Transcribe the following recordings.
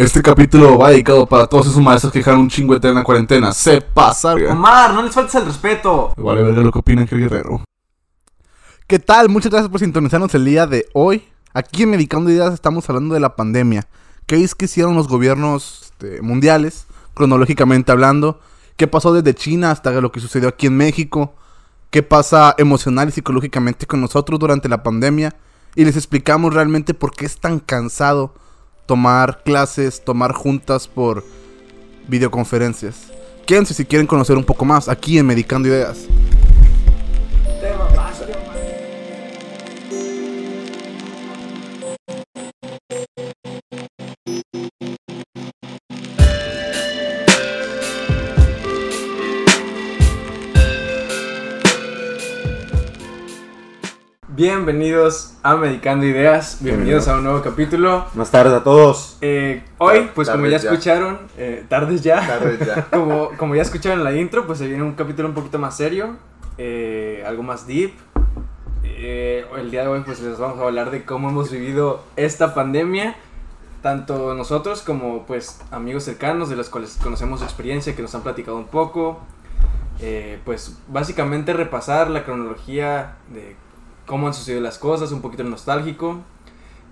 Este capítulo va dedicado para todos esos maestros que dejaron un chingo de en la cuarentena. Se pasa. Omar, no les faltes el respeto. Vale, verga lo que opinan que guerrero. ¿Qué tal? Muchas gracias por sintonizarnos el día de hoy. Aquí en Medicando Ideas estamos hablando de la pandemia. ¿Qué es que hicieron los gobiernos este, mundiales, cronológicamente hablando? ¿Qué pasó desde China hasta lo que sucedió aquí en México? ¿Qué pasa emocional y psicológicamente con nosotros durante la pandemia? Y les explicamos realmente por qué es tan cansado tomar clases, tomar juntas por videoconferencias. Quédense si quieren conocer un poco más aquí en Medicando Ideas. Bienvenidos a Medicando Ideas, bienvenidos a un nuevo capítulo. Buenas tardes a todos. Eh, hoy, pues como ya escucharon, eh, tardes ya, Tardes ya. como, como ya escucharon la intro, pues se viene un capítulo un poquito más serio, eh, algo más deep. Eh, el día de hoy pues les vamos a hablar de cómo hemos vivido esta pandemia, tanto nosotros como pues amigos cercanos de los cuales conocemos su experiencia, que nos han platicado un poco. Pues básicamente repasar la cronología de cómo han sucedido las cosas, un poquito nostálgico.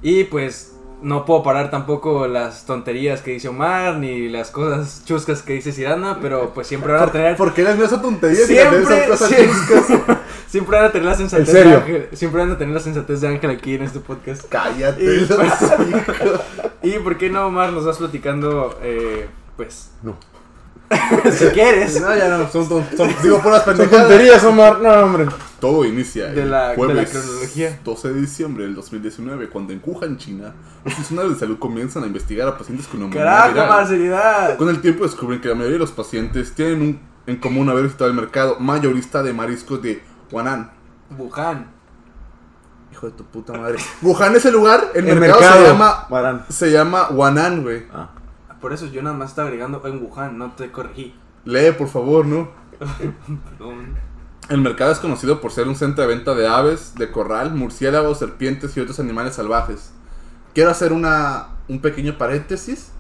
Y pues no puedo parar tampoco las tonterías que dice Omar, ni las cosas chuscas que dice Cirana, pero pues siempre van a tener... ¿Por qué les veo esa tontería? Siempre, siempre, siempre van a tener la sensatez ¿En serio? de Ángel. Siempre van a tener la sensatez de Ángel aquí en este podcast. Cállate. Y, pues, y por qué no, Omar, nos vas platicando, eh, pues, No. si quieres, No, ya no, son, son, son- digo puras pendejadas. Omar. No, hombre. Todo inicia De el la- de la jueves cronología. 12 de diciembre del 2019, cuando en Wuhan, China, los funcionarios de salud comienzan a investigar a pacientes con neumonía carajo, viral. Seriedad. Con el tiempo descubren que la mayoría de los pacientes tienen un- en común haber visitado el mercado mayorista de mariscos de Huanan. Wuhan. Hijo de tu puta madre. Wuhan es el lugar, el, El mercado, mercado. se llama se llama Huanan, güey. Ah. Por eso yo nada más estaba agregando en Wuhan, no te corregí. Lee, por favor, ¿no? Perdón. El mercado es conocido por ser un centro de venta de aves, de corral, murciélagos, serpientes y otros animales salvajes. Quiero hacer una un pequeño paréntesis.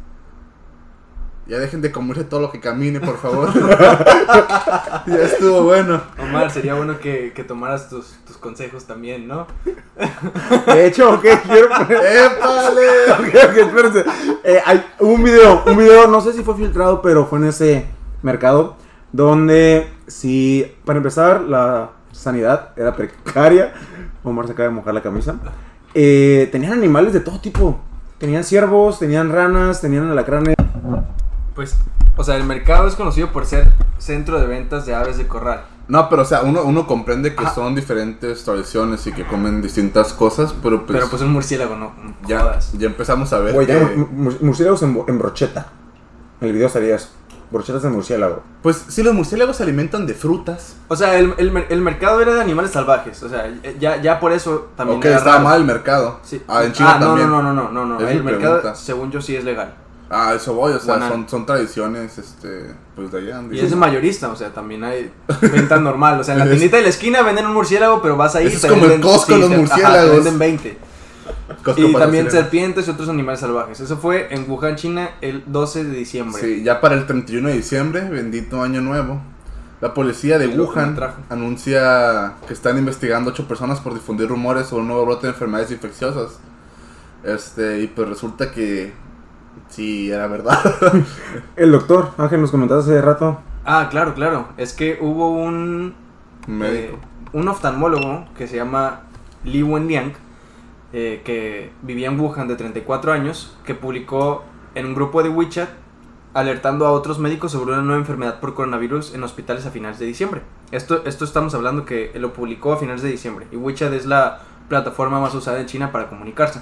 Ya dejen de comerse todo lo que camine, por favor. ya estuvo bueno. Omar, sería bueno que, que tomaras tus, tus consejos también, ¿no? De hecho, ok, quiero. ¡Épale! Ok, ok, espérense. Eh, hay un video, un video, no sé si fue filtrado, pero fue en ese mercado. Donde, si, para empezar, la sanidad era precaria. Omar se acaba de mojar la camisa. Eh, tenían animales de todo tipo. Tenían ciervos, tenían ranas, tenían alacranes. Pues, o sea, el mercado es conocido por ser centro de ventas de aves de corral. No, pero o sea, uno, uno comprende que Ajá. son diferentes tradiciones y que comen distintas cosas, pero pues, Pero pues un murciélago, no. ya, Jodas. ya empezamos a ver Güey, que- tenían mur- murciélagos en, en brocheta. En el video salía eso. Brochetas de murciélago. Pues sí, los murciélagos se alimentan de frutas. O sea, el, el, mer- el mercado era de animales salvajes. O sea, ya, ya por eso también Ok, era estaba raro. mal el mercado. Sí. Ah, en China no, también. No, no, no, no, no, no. Es El mercado, pregunta. según yo, sí es legal. Ah, eso voy, o sea, son, son tradiciones, este, pues de allá. Y es de mayorista, o sea, también hay venta normal. O sea, en la tiendita de la esquina venden un murciélago, pero vas ahí Eso es te como el venden- Costco, los te- ajá, murciélagos. te venden 20. Costco Y también serpientes y otros animales salvajes. Eso fue en Wuhan, China, el 12 de diciembre. Sí, ya para el 31 de diciembre, bendito año nuevo, la policía de Wuhan anuncia que están investigando ocho personas por difundir rumores sobre un nuevo brote de enfermedades infecciosas. Este, y pues resulta que sí, era verdad. El doctor, Ángel, nos comentaste hace rato. Ah, claro, claro. Es que hubo un Médico. eh, un oftalmólogo que se llama Li Wenliang, eh, que vivía en Wuhan de 34 años, que publicó en un grupo de WeChat alertando a otros médicos sobre una nueva enfermedad por coronavirus en hospitales a finales de diciembre. Esto, esto estamos hablando que lo publicó a finales de diciembre y WeChat es la plataforma más usada en China para comunicarse.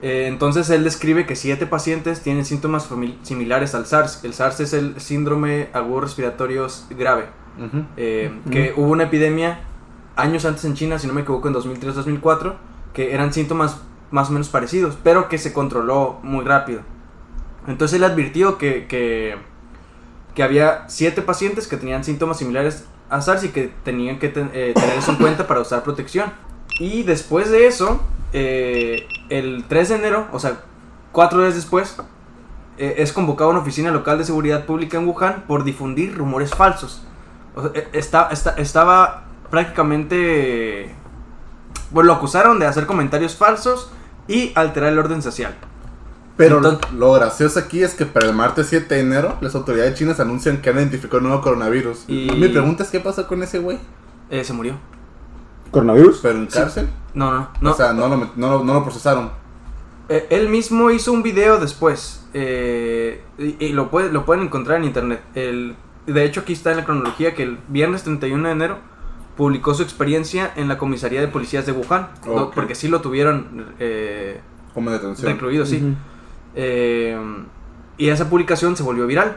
Eh, entonces él describe que siete pacientes tienen síntomas similares al SARS. El SARS es el síndrome agudo respiratorio grave. Eh, que hubo una epidemia años antes en China, si no me equivoco, en 2003-2004, que eran síntomas más o menos parecidos, pero que se controló muy rápido. Entonces él advirtió que, que, que había siete pacientes que tenían síntomas similares a SARS y que tenían que ten- eh, tener eso en cuenta para usar protección. Y después de eso, eh, el 3 de enero, o sea, cuatro días después, eh, es convocado a una oficina local de seguridad pública en Wuhan por difundir rumores falsos. O sea, eh, está, está- estaba prácticamente... Bueno, lo acusaron de hacer comentarios falsos y alterar el orden social. Pero Entonces- lo gracioso aquí es que para el martes 7 de enero, las autoridades chinas anuncian que han identificado un nuevo coronavirus. Y- Mi pregunta es: ¿qué pasó con ese güey? Eh, se murió. ¿Coronavirus? ¿Pero en cárcel? No, no, no. O sea, no lo, met- no, lo- no lo procesaron. Eh, él mismo hizo un video después. eh, y y lo, puede- lo pueden encontrar en internet. El, de hecho, aquí está en la cronología que el viernes 31 de enero publicó su experiencia en la comisaría de policías de Wuhan. Porque sí lo tuvieron eh, Como detención. recluido, sí. Eh, y esa publicación se volvió viral.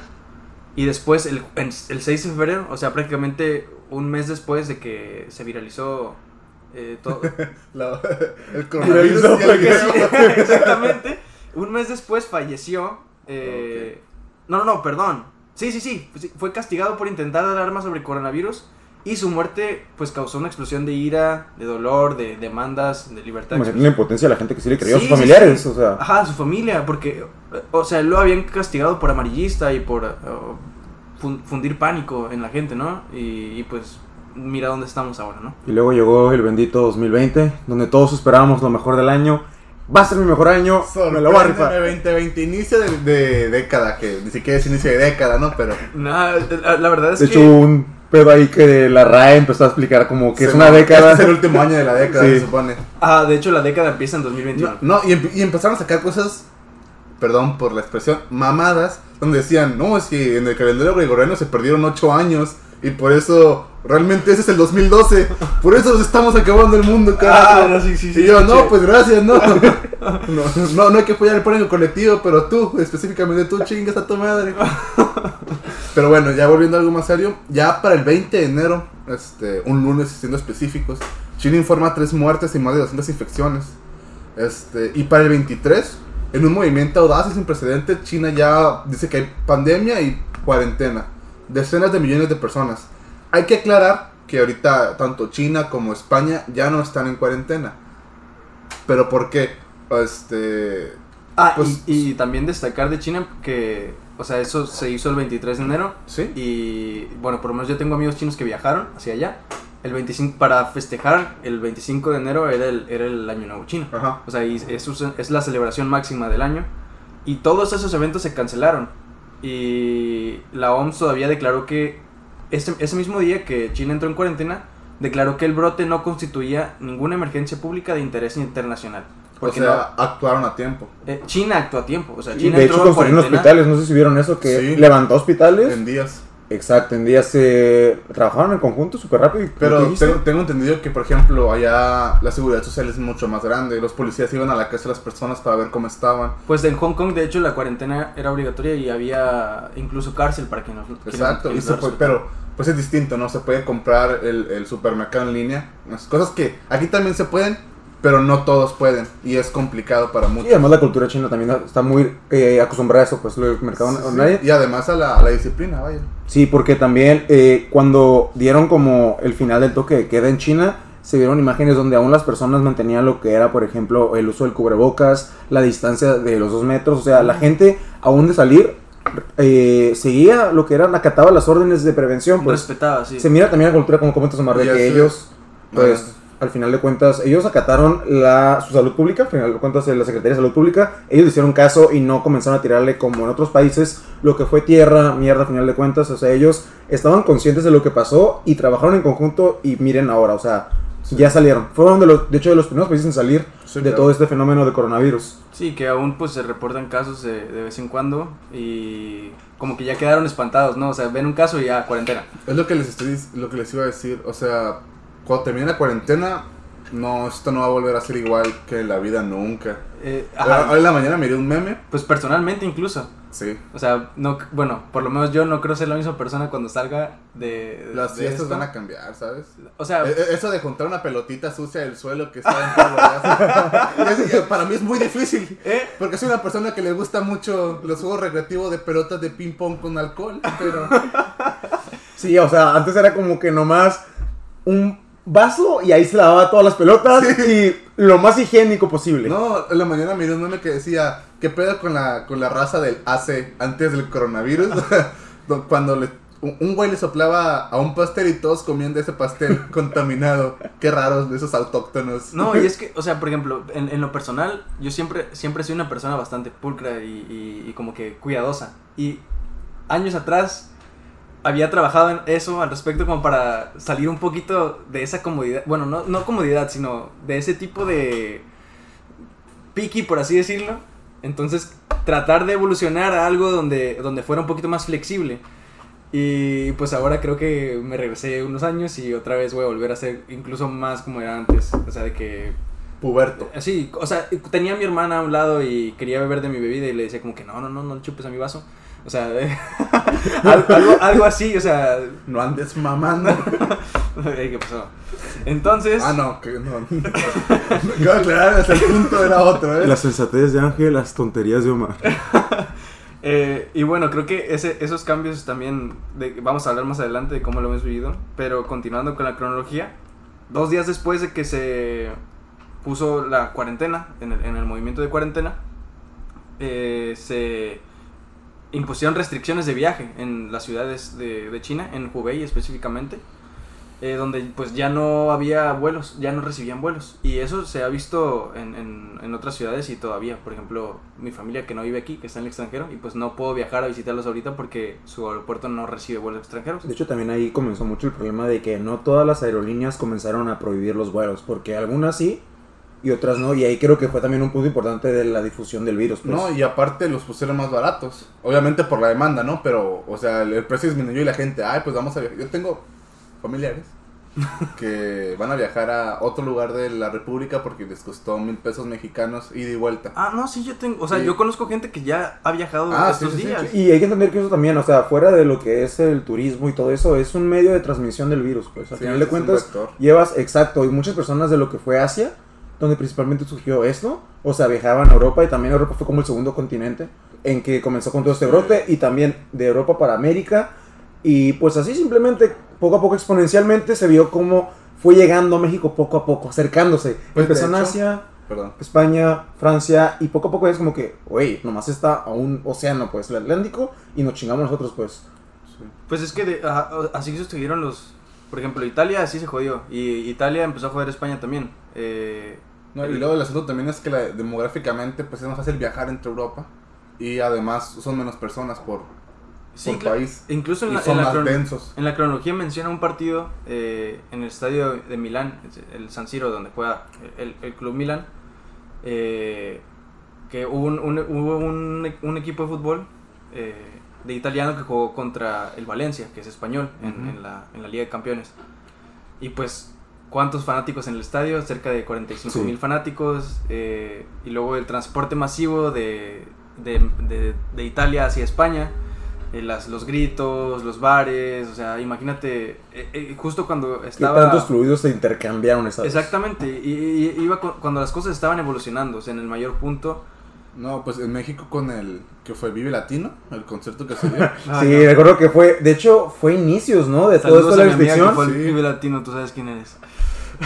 Y después, el, el 6 de febrero, o sea, prácticamente un mes después de que se viralizó eh, todo. La- el coronavirus. El. Exactamente. Un mes después falleció. eh, No, no, no, perdón. Sí, sí, sí. Fue castigado por intentar dar armas sobre coronavirus. Y su muerte, pues, causó una explosión de ira, de dolor, de demandas, de libertad. Imagínate la impotencia de la gente que sí le creyó a sus sí, familiares, sí. o sea. Ajá, su familia, porque, o sea, lo habían castigado por amarillista y por fundir pánico en la gente, ¿no? Y, y, pues, mira dónde estamos ahora, ¿no? Y luego llegó el bendito 2020, donde todos esperábamos lo mejor del año. Va a ser mi mejor año, me lo voy a rifar. Sorpréndeme 2020, inicio de, de década, que ni siquiera es inicio de década, ¿no? Pero Nah, la, la verdad es De que... hecho, un pedo ahí que la RAE empezó a explicar como que es una década. Este es el último año de la década, Sí. se supone. Ah, de hecho, la década empieza en 2021. No, no, y, y empezaron a sacar cosas, perdón por la expresión, mamadas, donde decían, no, es que en el calendario gregoriano se perdieron 8 años y por eso realmente ese es el 2012. Por eso nos estamos acabando el mundo, carajo. Ah, no, sí, sí, sí, y yo, no, pues gracias, no. no. No, no hay que apoyar el prójimo colectivo, pero tú, específicamente tú, chingas a tu madre. Pero bueno, ya volviendo a algo más serio, ya para el 20 de enero, este, un lunes siendo específicos, China informa tres muertes y más de 200 infecciones. Este, y para el 23, en un movimiento audaz y sin precedentes, China ya dice que hay pandemia y cuarentena. Decenas de millones de personas. Hay que aclarar que ahorita tanto China como España ya no están en cuarentena. ¿Pero por qué? Este, Ah, Pues- y, y también destacar de China que, o sea, eso se hizo el 23 de enero. ¿sí? Y bueno, por lo menos yo tengo amigos chinos que viajaron hacia allá. El 25, para festejar, el 25 de enero era el, era el Año Nuevo Chino. Ajá. O sea, y eso es, es la celebración máxima del año. Y todos esos eventos se cancelaron. Y la OMS todavía declaró que ese, ese mismo día que China entró en cuarentena, declaró que el brote no constituía ninguna emergencia pública de interés internacional. O Porque sea, actuaron a tiempo. no- eh, China actuó a tiempo. O sea, Y China de hecho entró en construyeron hospitales, no sé si vieron eso, que Sí. levantó hospitales. En días. Exacto, en días se trabajaron en conjunto súper rápido. Pero tengo, tengo entendido que, por ejemplo, allá la seguridad social es mucho más grande. Los policías iban a la casa de las personas para ver cómo estaban. Pues en Hong Kong, de hecho, la cuarentena era obligatoria y había incluso cárcel para quienes no Exacto. quienes y se puede- respetaran. pero pues es distinto, ¿no? Se puede comprar el, el supermercado en línea. Las cosas que aquí también se pueden, pero no todos pueden. Y es complicado para Y muchos. además la cultura china también está muy eh, acostumbrada a eso, pues el mercado Sí, sí. online. Y además a la, a la disciplina, vaya. Sí, porque también eh, cuando dieron como el final del toque de queda en China, se vieron imágenes donde aún las personas mantenían lo que era, por ejemplo, el uso del cubrebocas, la distancia de los dos metros, o sea, la gente aún de salir eh, seguía lo que eran, acataba las órdenes de prevención, pues Respetaba, sí. se mira también la cultura, como comentas Omar, de que ellos, pues. Al final de cuentas, ellos acataron la, su salud pública, al final de cuentas, eh, la Secretaría de Salud Pública, ellos hicieron caso y no comenzaron a tirarle como en otros países lo que fue tierra, mierda, al final de cuentas, o sea, ellos estaban conscientes de lo que pasó y trabajaron en conjunto y miren ahora, o sea, ya salieron. Fueron, de, los, de hecho, de los primeros países en salir Sí, de claro. todo este fenómeno de coronavirus. Sí, que aún pues se reportan casos de, de vez en cuando y como que ya quedaron espantados, ¿no? O sea, ven un caso y ya cuarentena. Es lo que les estoy lo que les iba a decir. O sea, cuando termine la cuarentena, no, esto no va a volver a ser igual que la vida nunca. Eh, Hoy en la mañana miré un meme. pues personalmente incluso. Sí. O sea, no, bueno, por lo menos yo no creo ser la misma persona cuando salga de... Las fiestas van a cambiar, ¿sabes? O sea, E- e- Eso de juntar una pelotita sucia del suelo que está en es- Para mí es muy difícil. ¿eh? Porque soy una persona que le gusta mucho los juegos recreativos de pelotas de ping pong con alcohol. Pero Sí, o sea, antes era como que nomás un vaso y ahí se lavaba todas las pelotas y lo más higiénico posible. no, en la mañana miré un meme que decía: ¿Qué pedo con la, con la raza del AC antes del coronavirus? Do- Cuando le- un un güey le soplaba a un pastel y todos comían de ese pastel contaminado. Qué raros de esos autóctonos. No, y es que, o sea, por ejemplo, en, en lo personal, yo siempre, siempre soy una persona bastante pulcra y, y- y como que cuidadosa. Y años atrás había trabajado en eso al respecto como para salir un poquito de esa comodidad. Bueno, no, no comodidad, sino de ese tipo de picky, por así decirlo. Entonces, tratar de evolucionar a algo donde, donde fuera un poquito más flexible. Y pues ahora creo que me regresé unos años y otra vez voy a volver a ser incluso más como era antes. O sea, de que... Puberto. Sí, o sea, tenía a mi hermana a un lado y quería beber de mi bebida y le decía como que no, no, no, no chupes a mi vaso. O sea, al- algo, algo así, o sea... No andes mamando. ¿Qué pasó? Entonces... ah, no, que no. Quiero aclarar, hasta el punto era otro, ¿eh? La sensatez de Ángel, las tonterías de Omar. Eh, y bueno, creo que ese, esos cambios también, de, vamos a hablar más adelante de cómo lo hemos vivido, pero continuando con la cronología, dos días después de que se puso la cuarentena, en el, en el movimiento de cuarentena, eh, se impusieron restricciones de viaje en las ciudades de, de China, en Hubei específicamente, eh, donde pues ya no había vuelos, ya no recibían vuelos. Y eso se ha visto en, en, en otras ciudades y todavía, por ejemplo, mi familia que no vive aquí, que está en el extranjero, y pues no puedo viajar a visitarlos ahorita porque su aeropuerto no recibe vuelos extranjeros. De hecho, también ahí comenzó mucho el problema de que no todas las aerolíneas comenzaron a prohibir los vuelos, porque algunas sí y otras no, y ahí creo que fue también un punto importante de la difusión del virus. Pues. No, y aparte los pusieron más baratos. Obviamente por la demanda, ¿no? Pero, o sea, el, el precio disminuyó y la gente, ay, pues vamos a viajar. Yo tengo familiares que van a viajar a otro lugar de la República porque les costó mil pesos mexicanos ida y vuelta. Ah, no, sí, yo tengo, o sea, Sí. yo conozco gente que ya ha viajado Ah, estos sí, sí, sí. días. Y hay que entender que eso también, o sea, fuera de lo que es el turismo y todo eso, es un medio de transmisión del virus, pues. Al Sí, final de cuentas, llevas, exacto, y muchas personas de lo que fue Asia, donde principalmente surgió esto, o sea, viajaban a Europa y también Europa fue como el segundo continente en que comenzó con todo este brote y también de Europa para América y pues así simplemente poco a poco exponencialmente se vio cómo fue llegando a México poco a poco, acercándose. Pues, Empezó en Asia, Perdón. España, Francia y poco a poco es como que, oye, nomás está a un océano, pues, el Atlántico y nos chingamos nosotros, pues. Sí. Pues es que de- ajá, así sucedieron los... Por ejemplo, Italia así se jodió. Y Italia empezó a joder a España también. Eh, No, y luego el asunto también es que la- demográficamente pues es más fácil viajar entre Europa y además son menos personas por, sí, por país Incluso en y la, son en la más densos. en la cronología menciona un partido eh, en el estadio de Milán, el San Siro, donde juega el, el Club Milán. eh, que hubo un, un- hubo un, un equipo de fútbol eh, de italiano que jugó contra el Valencia, que es español, en, Ujú. en la, en la Liga de Campeones. Y pues, ¿cuántos fanáticos en el estadio? Cerca de 45 mil Sí. fanáticos. eh, y luego el transporte masivo de, de, de- de Italia hacia España. eh, las, los gritos, los bares, o sea, imagínate, eh, eh, justo cuando estaba... tantos fluidos se intercambiaron esa vez. Exactamente, y, y- iba cu- cuando las cosas estaban evolucionando, o sea, en el mayor punto. No, pues en México con el que fue Vive Latino, el concierto que se dio. Sí, recuerdo que fue, de hecho, fue inicios, ¿no? De todo esto Saludos de a la mi amiga que fue el Sí. Vive Latino, tú sabes quién eres.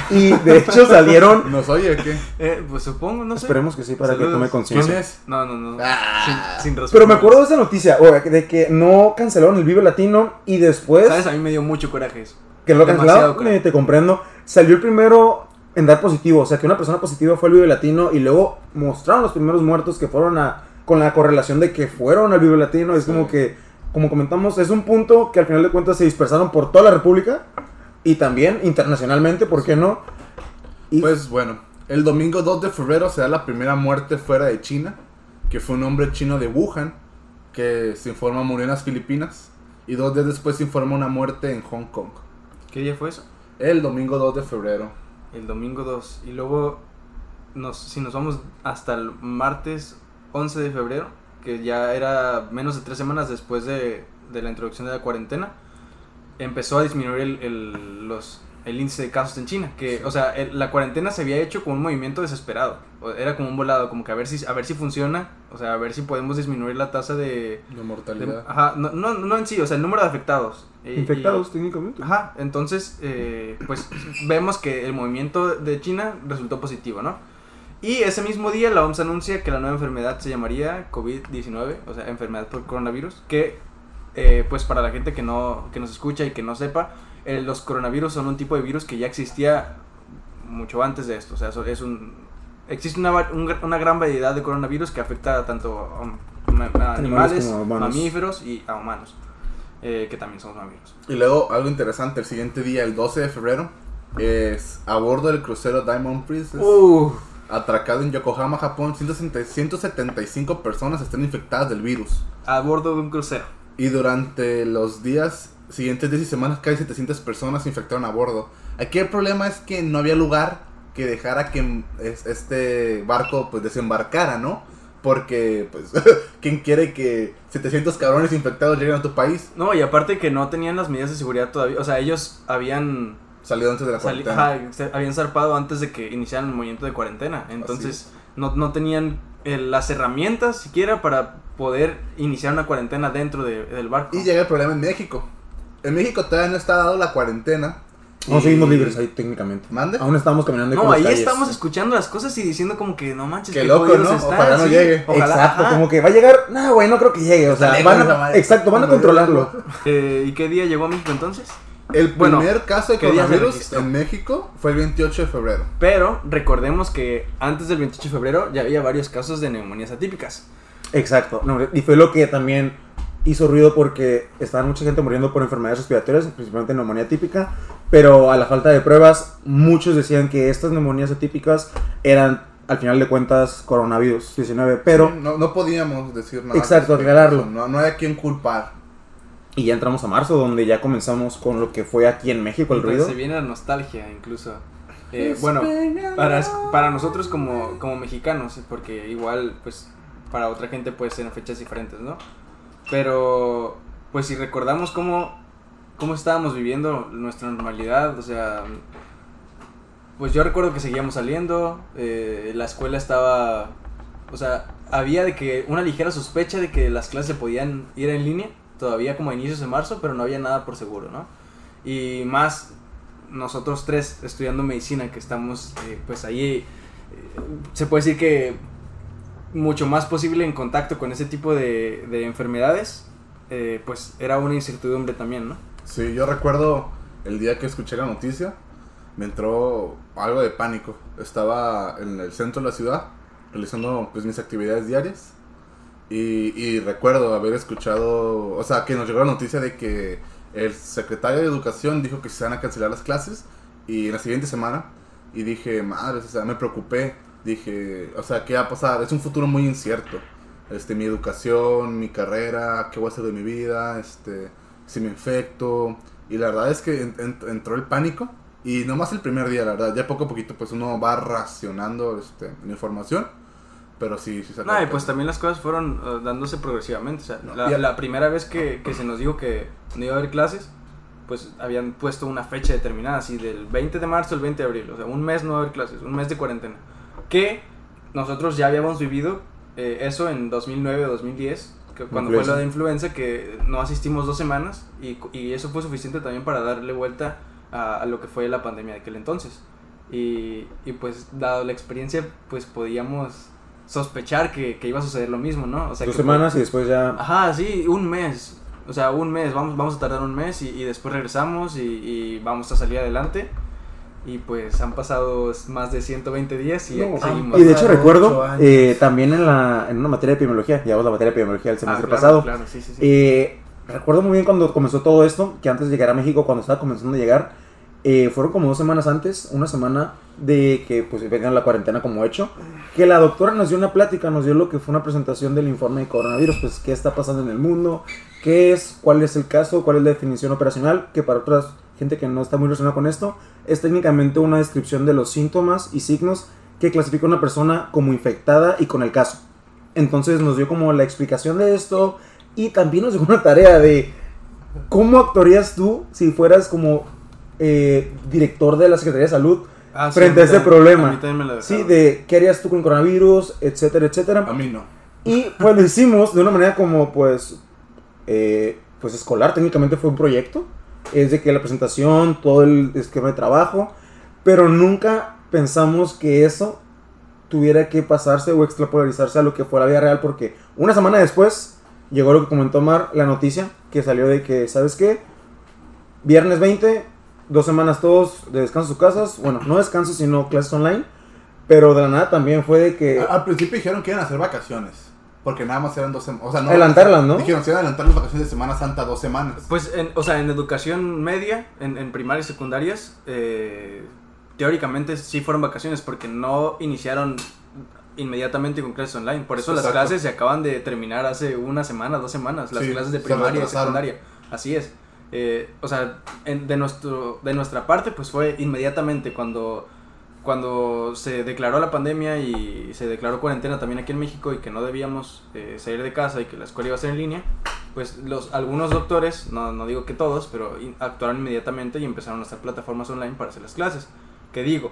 Y de hecho salieron. ¿Nos oye qué? Eh, pues supongo, no sé. Esperemos que sí, para que tome ¿Quién conciencia. es? No, no, no. Ah. sin, sin. Pero me acuerdo de esa noticia, o de que no cancelaron el Vive Latino y después ¿Sabes? A mí me dio mucho coraje eso. que lo Demasiado cancelaron, eh, te comprendo. Salió el primero en dar positivo, o sea que una persona positiva fue al Vive Latino y luego mostraron los primeros muertos que fueron a con la correlación de que fueron al Vive Latino. Es Sí. como que, como comentamos, es un punto que al final de cuentas se dispersaron por toda la República y también internacionalmente, ¿por qué no? Y Pues bueno, el domingo 2 de febrero se da la primera muerte fuera de China, que fue un hombre chino de Wuhan, que se informa murió en las Filipinas, y dos días después se informa una muerte en Hong Kong. ¿Qué día fue eso? El domingo 2 de febrero. El domingo 2. Y luego, nos, si nos vamos hasta el martes 11 de febrero, que ya era menos de tres semanas después de, de la introducción de la cuarentena, empezó a disminuir el, el- los, el índice de casos en China. Que, o sea, el- la cuarentena se había hecho como un movimiento desesperado. Era como un volado, como que a ver si, a ver si funciona, o sea, a ver si podemos disminuir la tasa de... La de- mortalidad. ajá, no, no, no en sí, o sea, el número de afectados. Y- infectados técnicamente. Ajá, entonces, eh, pues vemos que el movimiento de China resultó positivo, ¿no? Y ese mismo día la OMS anuncia que la nueva enfermedad se llamaría COVID-19, o sea, enfermedad por coronavirus, que eh, pues para la gente que no que nos escucha y que no sepa, eh, los coronavirus son un tipo de virus que ya existía mucho antes de esto, o sea, es un existe una, un una gran variedad de coronavirus que afecta tanto a, a- a animales, a mamíferos y a humanos, eh, que también somos mamíferos. Y luego, algo interesante, el siguiente día, el 12 de febrero, es a bordo del crucero Diamond Princess, Uh, atracado en Yokohama, Japón, 160 175 personas están infectadas del virus. a bordo de un crucero. Y durante los días siguientes días y semanas, casi 700 personas se infectaron a bordo. Aquí el problema es que no había lugar que dejara que mm, es- este barco pues desembarcara, ¿no? Porque, pues, ¿quién quiere que 700 cabrones infectados lleguen a tu país? No, y aparte que no tenían las medidas de seguridad todavía, o sea, ellos habían Salió antes de la cuarentena. ajá, habían zarpado antes de que iniciaran el movimiento de cuarentena. Entonces, no, no tenían eh, las herramientas siquiera para poder iniciar una cuarentena dentro de- del barco. Y llega el problema en México. En México todavía no está dado la cuarentena. Y- seguimos libres ahí técnicamente. ¿Mande? Aún estamos caminando no, ahí calles. estamos escuchando las cosas y diciendo como que no manches, Qué qué loco, ¿no? están, Ojalá no sí. llegue. Ojalá, exacto, ajá. como que va a llegar. No, güey, no creo que llegue. O sea, van a, exacto, van a controlarlo. Eh, ¿Y qué día llegó a México entonces? El Bueno, primer caso de ¿qué día se coronavirus en México fue el 28 de febrero. Pero recordemos que antes del 28 de febrero ya había varios casos de neumonías atípicas. Exacto. No, y fue lo que también hizo ruido porque estaba mucha gente muriendo por enfermedades respiratorias, principalmente neumonía típica, pero a la falta de pruebas, muchos decían que estas neumonías atípicas eran, al final de cuentas, coronavirus 19, pero... Sí, no, no podíamos decir nada. Exacto, aclararlo. No, no hay a quien culpar. Y ya entramos a marzo, donde ya comenzamos con lo que fue aquí en México el Entonces ruido. se viene la nostalgia incluso. Eh, bueno, para, para nosotros como, como mexicanos, porque igual pues para otra gente puede ser en fechas diferentes, ¿no? Pero pues si recordamos cómo, cómo estábamos viviendo nuestra normalidad, o sea, pues yo recuerdo que seguíamos saliendo, eh, la escuela estaba, o sea, había de que una ligera sospecha de que las clases se podían ir en línea, todavía como a inicios de marzo, pero no había nada por seguro, ¿no? Y más nosotros tres estudiando medicina que estamos eh, pues ahí, eh, se puede decir que mucho más posible en contacto con ese tipo de, de enfermedades, eh, pues era una incertidumbre también, ¿no? Sí, yo recuerdo el día que escuché la noticia, me entró algo de pánico. Estaba en el centro de la ciudad realizando pues mis actividades diarias y, y recuerdo haber escuchado, o sea, que nos llegó la noticia de que el secretario de Educación dijo que se van a cancelar las clases y en la siguiente semana y dije, madre, o sea, me preocupé. Dije, o sea, ¿qué va a pasar? Es un futuro muy incierto. Este, mi educación, mi carrera, qué voy a hacer de mi vida, este, si me infecto. Y la verdad es que en- en- entró el pánico. Y no más el primer día, la verdad. Ya poco a poquito, pues uno va racionando este, la información. Pero sí, sí salió No, y pues también las cosas fueron eh, dándose progresivamente. O sea, No, la, la primera vez que, que se nos dijo que no iba a haber clases, pues habían puesto una fecha determinada, así del 20 de marzo al 20 de abril. O sea, un mes no va a haber clases, un mes de cuarentena. Que nosotros ya habíamos vivido eh, eso en 2009 o 2010, que cuando fue lo de influenza, que no asistimos dos semanas y, y eso fue suficiente también para darle vuelta a, a lo que fue la pandemia de aquel entonces. Y, y pues dado la experiencia, pues podíamos sospechar que, que iba a suceder lo mismo, ¿no? O sea, Dos que- semanas y después ya... Ajá, sí, un mes. O sea, un mes, vamos, vamos a tardar un mes y, y después regresamos y, y vamos a salir adelante. Y pues han pasado más de 120 días y No, seguimos. y de hecho recuerdo eh, también en, la, en una materia de epidemiología, llevamos la materia de epidemiología el Ah, semestre claro, pasado, Claro, sí, sí, sí. Eh, recuerdo muy bien cuando comenzó todo esto, que antes de llegar a México, cuando estaba comenzando a llegar, eh, fueron como dos semanas antes, una semana de que pues vengan la cuarentena como hecho, que la doctora nos dio una plática, nos dio lo que fue una presentación del informe de coronavirus, pues qué está pasando en el mundo, qué es, cuál es el caso, cuál es la definición operacional, que para otras gente que no está muy relacionada con esto, es técnicamente una descripción de los síntomas y signos que clasifica a una persona como infectada y con el caso. Entonces nos dio como la explicación de esto y también nos dio una tarea de cómo actuarías tú si fueras como eh, director de la Secretaría de Salud Ah, sí, frente a mí este también- problema. a mí también me lo Sí, de qué harías tú con el coronavirus, etcétera, etcétera. A mí no. Y pues lo hicimos de una manera como pues eh, pues escolar, técnicamente fue un proyecto. Es de que la presentación, todo el esquema de trabajo, pero nunca pensamos que eso tuviera que pasarse o extrapolarizarse a lo que fue la vida real, porque una semana después llegó lo que comentó Mar, la noticia que salió de que, ¿sabes qué? Viernes 20, dos semanas todos de descanso en sus casas, bueno, no descanso, sino clases online, pero de la nada también fue de que... Al principio dijeron que iban a hacer vacaciones. Porque nada más eran dos semanas. O sea, no, Adelantarlas, ¿no? Dijeron, se iban a adelantar las vacaciones de Semana Santa dos semanas. Pues, en, o sea, en educación media, en, en primarias y secundarias, eh, teóricamente sí fueron vacaciones porque no iniciaron inmediatamente con clases online. Por eso las clases se acaban de terminar hace una semana, dos semanas, las Sí, clases de primaria y secundaria. Así es. Eh, o sea, en- de, nuestro, de nuestra parte, pues fue inmediatamente cuando, cuando se declaró la pandemia y se declaró cuarentena también aquí en México y que no debíamos eh, salir de casa y que la escuela iba a ser en línea, pues los, algunos doctores, no, no digo que todos, pero actuaron inmediatamente y empezaron a hacer plataformas online para hacer las clases. Que digo,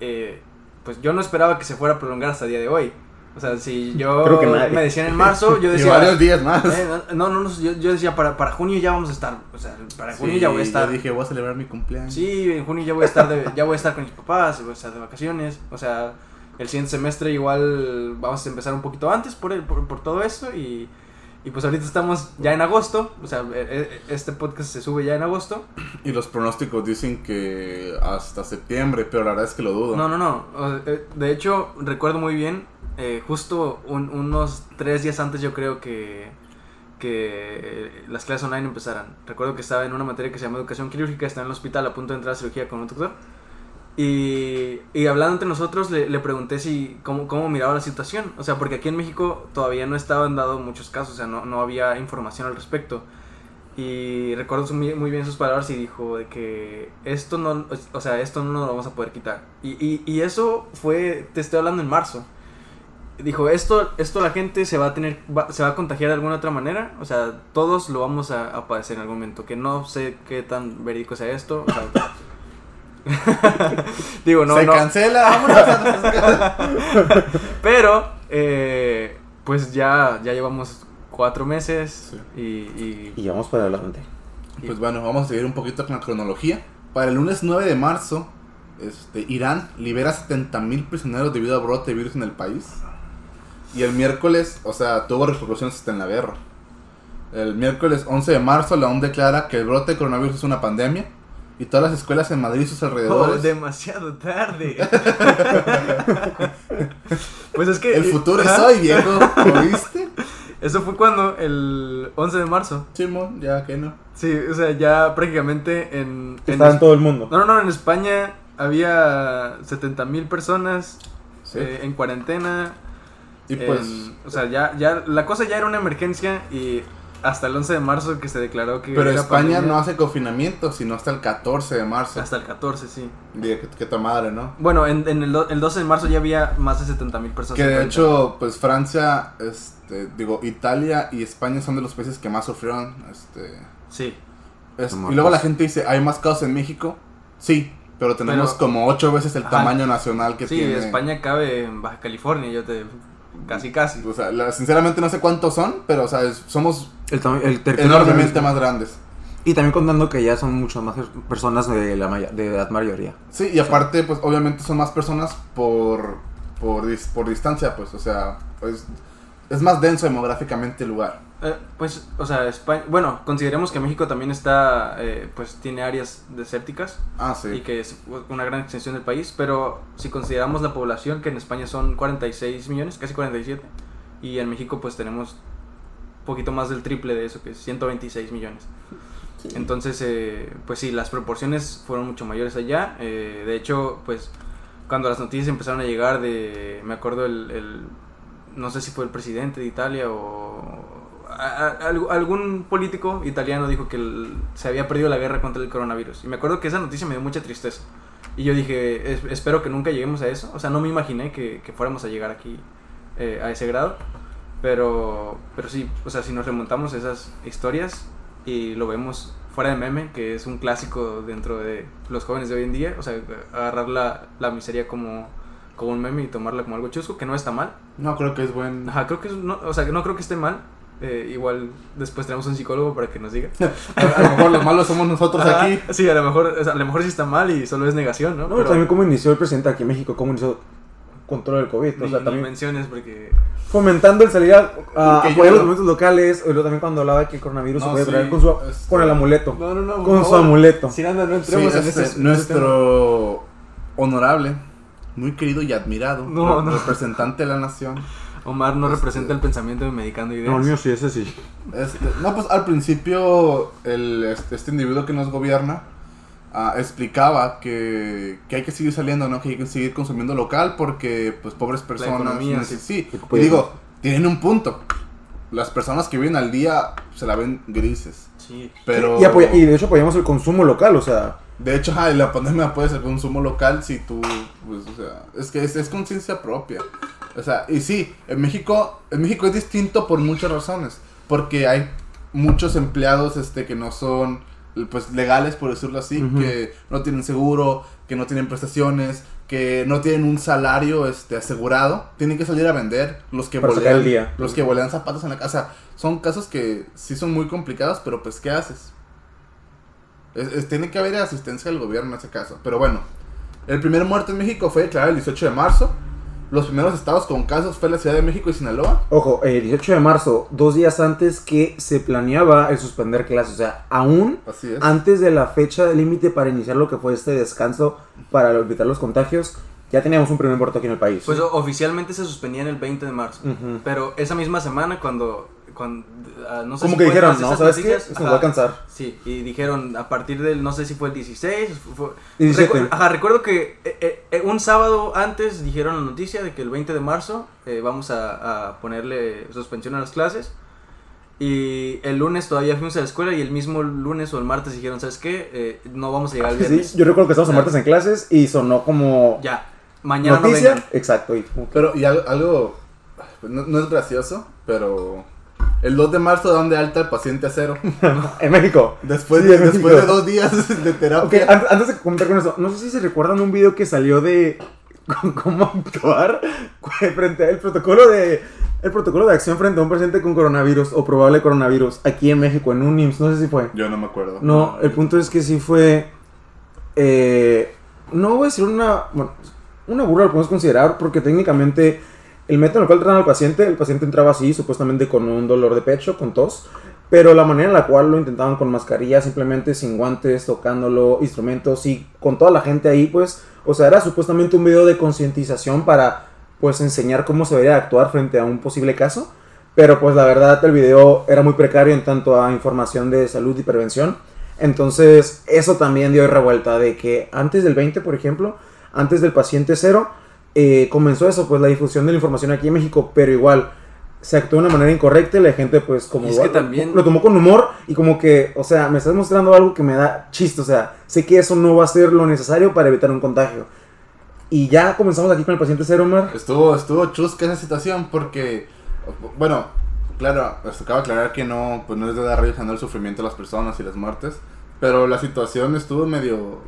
eh, pues yo no esperaba que se fuera a prolongar hasta el día de hoy. O sea, si yo Creo que nadie. me decían en marzo, yo y decía... varios días más. Eh, no, no, no, yo, yo decía, para, para junio ya vamos a estar. O sea, para junio Sí, ya voy a estar. Yo dije, voy a celebrar mi cumpleaños. Sí, en junio ya voy a estar de, ya voy a estar con mis papás, voy a estar de vacaciones. O sea, el siguiente semestre igual vamos a empezar un poquito antes por, el- por, por todo esto. Y, y pues ahorita estamos ya en agosto. O sea, e- e- este podcast se sube ya en agosto. Y los pronósticos dicen que hasta septiembre, pero la verdad es que lo dudo. No, no, no. eh, De hecho, recuerdo muy bien, eh, justo un- unos tres días antes yo creo que, que las clases online empezaran. Recuerdo que estaba en una materia que se llama educación quirúrgica, estaba en el hospital a punto de entrar a cirugía con un doctor. Y, y hablando entre nosotros le, le pregunté si cómo, cómo miraba la situación. O sea, porque aquí en México todavía no estaban dado muchos casos, o sea, no, no había información al respecto. Y recuerdo muy bien sus palabras y dijo de que esto no, o sea, esto no lo vamos a poder quitar. Y, y, y eso fue, te estoy hablando en marzo. Dijo, esto, esto la gente se va a tener, va- se va a contagiar de alguna otra manera. O sea, todos lo vamos a, a padecer en algún momento. Que no sé qué tan verídico sea esto. O sea, digo, no, Se no. cancela, vámonos. Pero, eh, pues ya, ya llevamos cuatro meses Sí. y, y- Y vamos para adelante. Pues bueno, vamos a seguir un poquito con la cronología. Para el lunes 9 de marzo, este, Irán libera 70.000 prisioneros debido a brote de virus en el país. Y el miércoles, o sea, tuvo repercusiones hasta en la guerra. El miércoles 11 de marzo, la OMS declara que el brote de coronavirus es una pandemia. Y todas las escuelas en Madrid y sus Oh, alrededores. demasiado tarde. pues es que... El futuro es hoy, viejo. ¿Oíste? Eso fue cuando, el 11 de marzo. Simón, ya que no. Sí, o sea, ya prácticamente en... en Estaba en todo el mundo. No, no, no, en España había 70 mil personas Sí. eh, en cuarentena. Y pues. en- o sea, ya, ya, la cosa ya era una emergencia y hasta el 11 de marzo que se declaró que... Pero era España pandemia, no hace confinamiento, sino hasta el 14 de marzo. Hasta el 14, sí. Dije, que, que tu madre, ¿no? Bueno, en, en el, do- el 12 de marzo ya había más de 70 mil personas. Que de hecho, pues Francia, este, digo, Italia y España son de los países que más sufrieron. Este, Sí. es- y luego la gente dice, ¿hay más casos en México? Sí, pero tenemos Pero- como ocho veces el Ajá. tamaño nacional que Sí, tiene. España cabe en Baja California, yo te... Casi, casi. O sea, la- sinceramente no sé cuántos son, pero o sea, es- somos El, el enormemente más grandes. Y también contando que ya son muchas más personas de la maya- de edad mayoría. Sí, y aparte, pues obviamente son más personas por, por, dis- por distancia, pues, o sea, pues es más denso demográficamente el lugar. Eh, pues, o sea, España... Bueno, consideremos que México también está... eh, pues tiene áreas desérticas. Ah, sí. y que es una gran extensión del país, pero si consideramos la población, que en España son 46 millones, casi 47, y en México pues tenemos poquito más del triple de eso, que es 126 millones. Entonces, eh, pues sí, las proporciones fueron mucho mayores allá. eh, de hecho, pues cuando las noticias empezaron a llegar de, me acuerdo el, el- no sé si fue el presidente de Italia o a- a- alg- algún político italiano dijo que el- se había perdido la guerra contra el coronavirus. Y me acuerdo que esa noticia me dio mucha tristeza. Y yo dije, "Es- espero que nunca lleguemos a eso. O sea, no me imaginé que, que fuéramos a llegar aquí eh, a ese grado. Pero, pero sí, o sea, si nos remontamos a esas historias y lo vemos fuera de meme, que es un clásico dentro de los jóvenes de hoy en día, o sea, agarrar la, la miseria como, como un meme y tomarla como algo chusco, que no está mal. No, creo que es buen... Ajá, creo que es- no, o sea, no creo que esté mal. Eh, igual después tenemos un psicólogo para que nos diga. A lo mejor los malos somos nosotros Ajá, aquí. Sí, a lo mejor, o sea, a lo mejor sí está mal y solo es negación, ¿no? No, Pero- también cómo inició el presidente aquí en México, cómo inició control del COVID. Ni, o sea, ni también menciones porque... fomentando el salir a, apoyar yo- los movimientos locales. O luego también cuando hablaba que el coronavirus No, se puede sí, traer con, su, este- con el amuleto. No, no, no. con su favor. amuleto. Sí, anda, no Sí, entremos en este, nuestro honorable, muy querido y admirado No, re- no. representante de la nación. Omar no Este- representa el pensamiento de Medicando Ideas. No, el mío sí, ese sí. Este, no, pues al principio el, este, este individuo que nos gobierna ah, explicaba que, que hay que seguir saliendo, ¿no? Que hay que seguir consumiendo local porque, pues, pobres personas... economía, neces- sí. sí. Y digo, tienen un punto. Las personas que viven al día se la ven grises. Sí. Pero... Y, y de hecho apoyamos el consumo local, o sea. De hecho, ajá, y la pandemia puede ser consumo local si tú, pues, o sea, es que es, es conciencia propia. O sea, y sí, en México, en México es distinto por muchas razones. Porque hay muchos empleados este, que no son, pues, legales, por decirlo así, que no tienen seguro, que no tienen prestaciones, que no tienen un salario este, asegurado. Tienen que salir a vender los que Para día. los que volean zapatos en la casa. Son casos que sí son muy complicados, pero pues, ¿qué haces? Es- es- tiene que haber asistencia del gobierno en ese caso. Pero bueno, el primer muerto en México fue declarado el 18 de marzo. Los primeros estados con casos fue la Ciudad de México y Sinaloa. Ojo, el 18 de marzo, dos días antes que se planeaba el suspender clases. O sea, aún Así es. antes de la fecha límite para iniciar lo que fue este descanso para evitar los contagios, ya teníamos un primer muerto aquí en el país. Pues oficialmente se suspendía en el 20 de marzo. Pero esa misma semana cuando... cuando ah, no sé Como si que dijeron, no, ¿sabes qué? nos va a alcanzar. Sí, y dijeron a partir del, no sé si fue el 16, fue- 17. Recu- ajá, recuerdo que eh, eh, eh, un sábado antes dijeron la noticia de que el 20 de marzo eh, vamos a, a ponerle suspensión a las clases. Y el lunes todavía fuimos a la escuela y el mismo lunes o el martes dijeron, ¿sabes qué? Eh, no vamos a llegar el Sí, viernes. yo recuerdo que estábamos en Ya. martes en clases y sonó como Ya, mañana no noticia. vengan. Exacto. Y que- Pero, y algo, algo, pues, no, no es gracioso, pero el 2 de marzo dan de alta al paciente a cero. en México. Después, Sí, de, en después México. de dos días de terapia. an- antes de comentar con eso, no sé si se recuerdan un video que salió de con cómo actuar frente al protocolo de el protocolo de acción frente a un paciente con coronavirus o probable coronavirus aquí en México en un IMSS, no sé si fue. Yo no me acuerdo. No, el punto es que sí fue eh, no voy a decir una bueno, una burla lo podemos considerar porque técnicamente el método en el cual trataron al paciente, el paciente entraba así, supuestamente con un dolor de pecho, con tos, pero la manera en la cual lo intentaban con mascarilla, simplemente sin guantes, tocándolo, instrumentos y con toda la gente ahí, pues, o sea, era supuestamente un video de concientización para, pues, enseñar cómo se debería actuar frente a un posible caso, pero pues la verdad el video era muy precario en tanto a información de salud y prevención, entonces eso también dio revuelta de que antes del 20, por ejemplo, antes del paciente cero, eh, comenzó eso, pues la difusión de la información aquí en México, pero igual se actuó de una manera incorrecta y la gente pues como es igual que también- lo tomó con humor y como que, o sea, me estás mostrando algo que me da chiste, o sea, sé que eso no va a ser lo necesario para evitar un contagio. Y ya comenzamos aquí con el paciente cero, Omar. Estuvo, estuvo chusca esa situación porque, bueno, claro, les tocaba aclarar que no, pues no es de dar rayos el sufrimiento de las personas y las muertes, pero la situación estuvo medio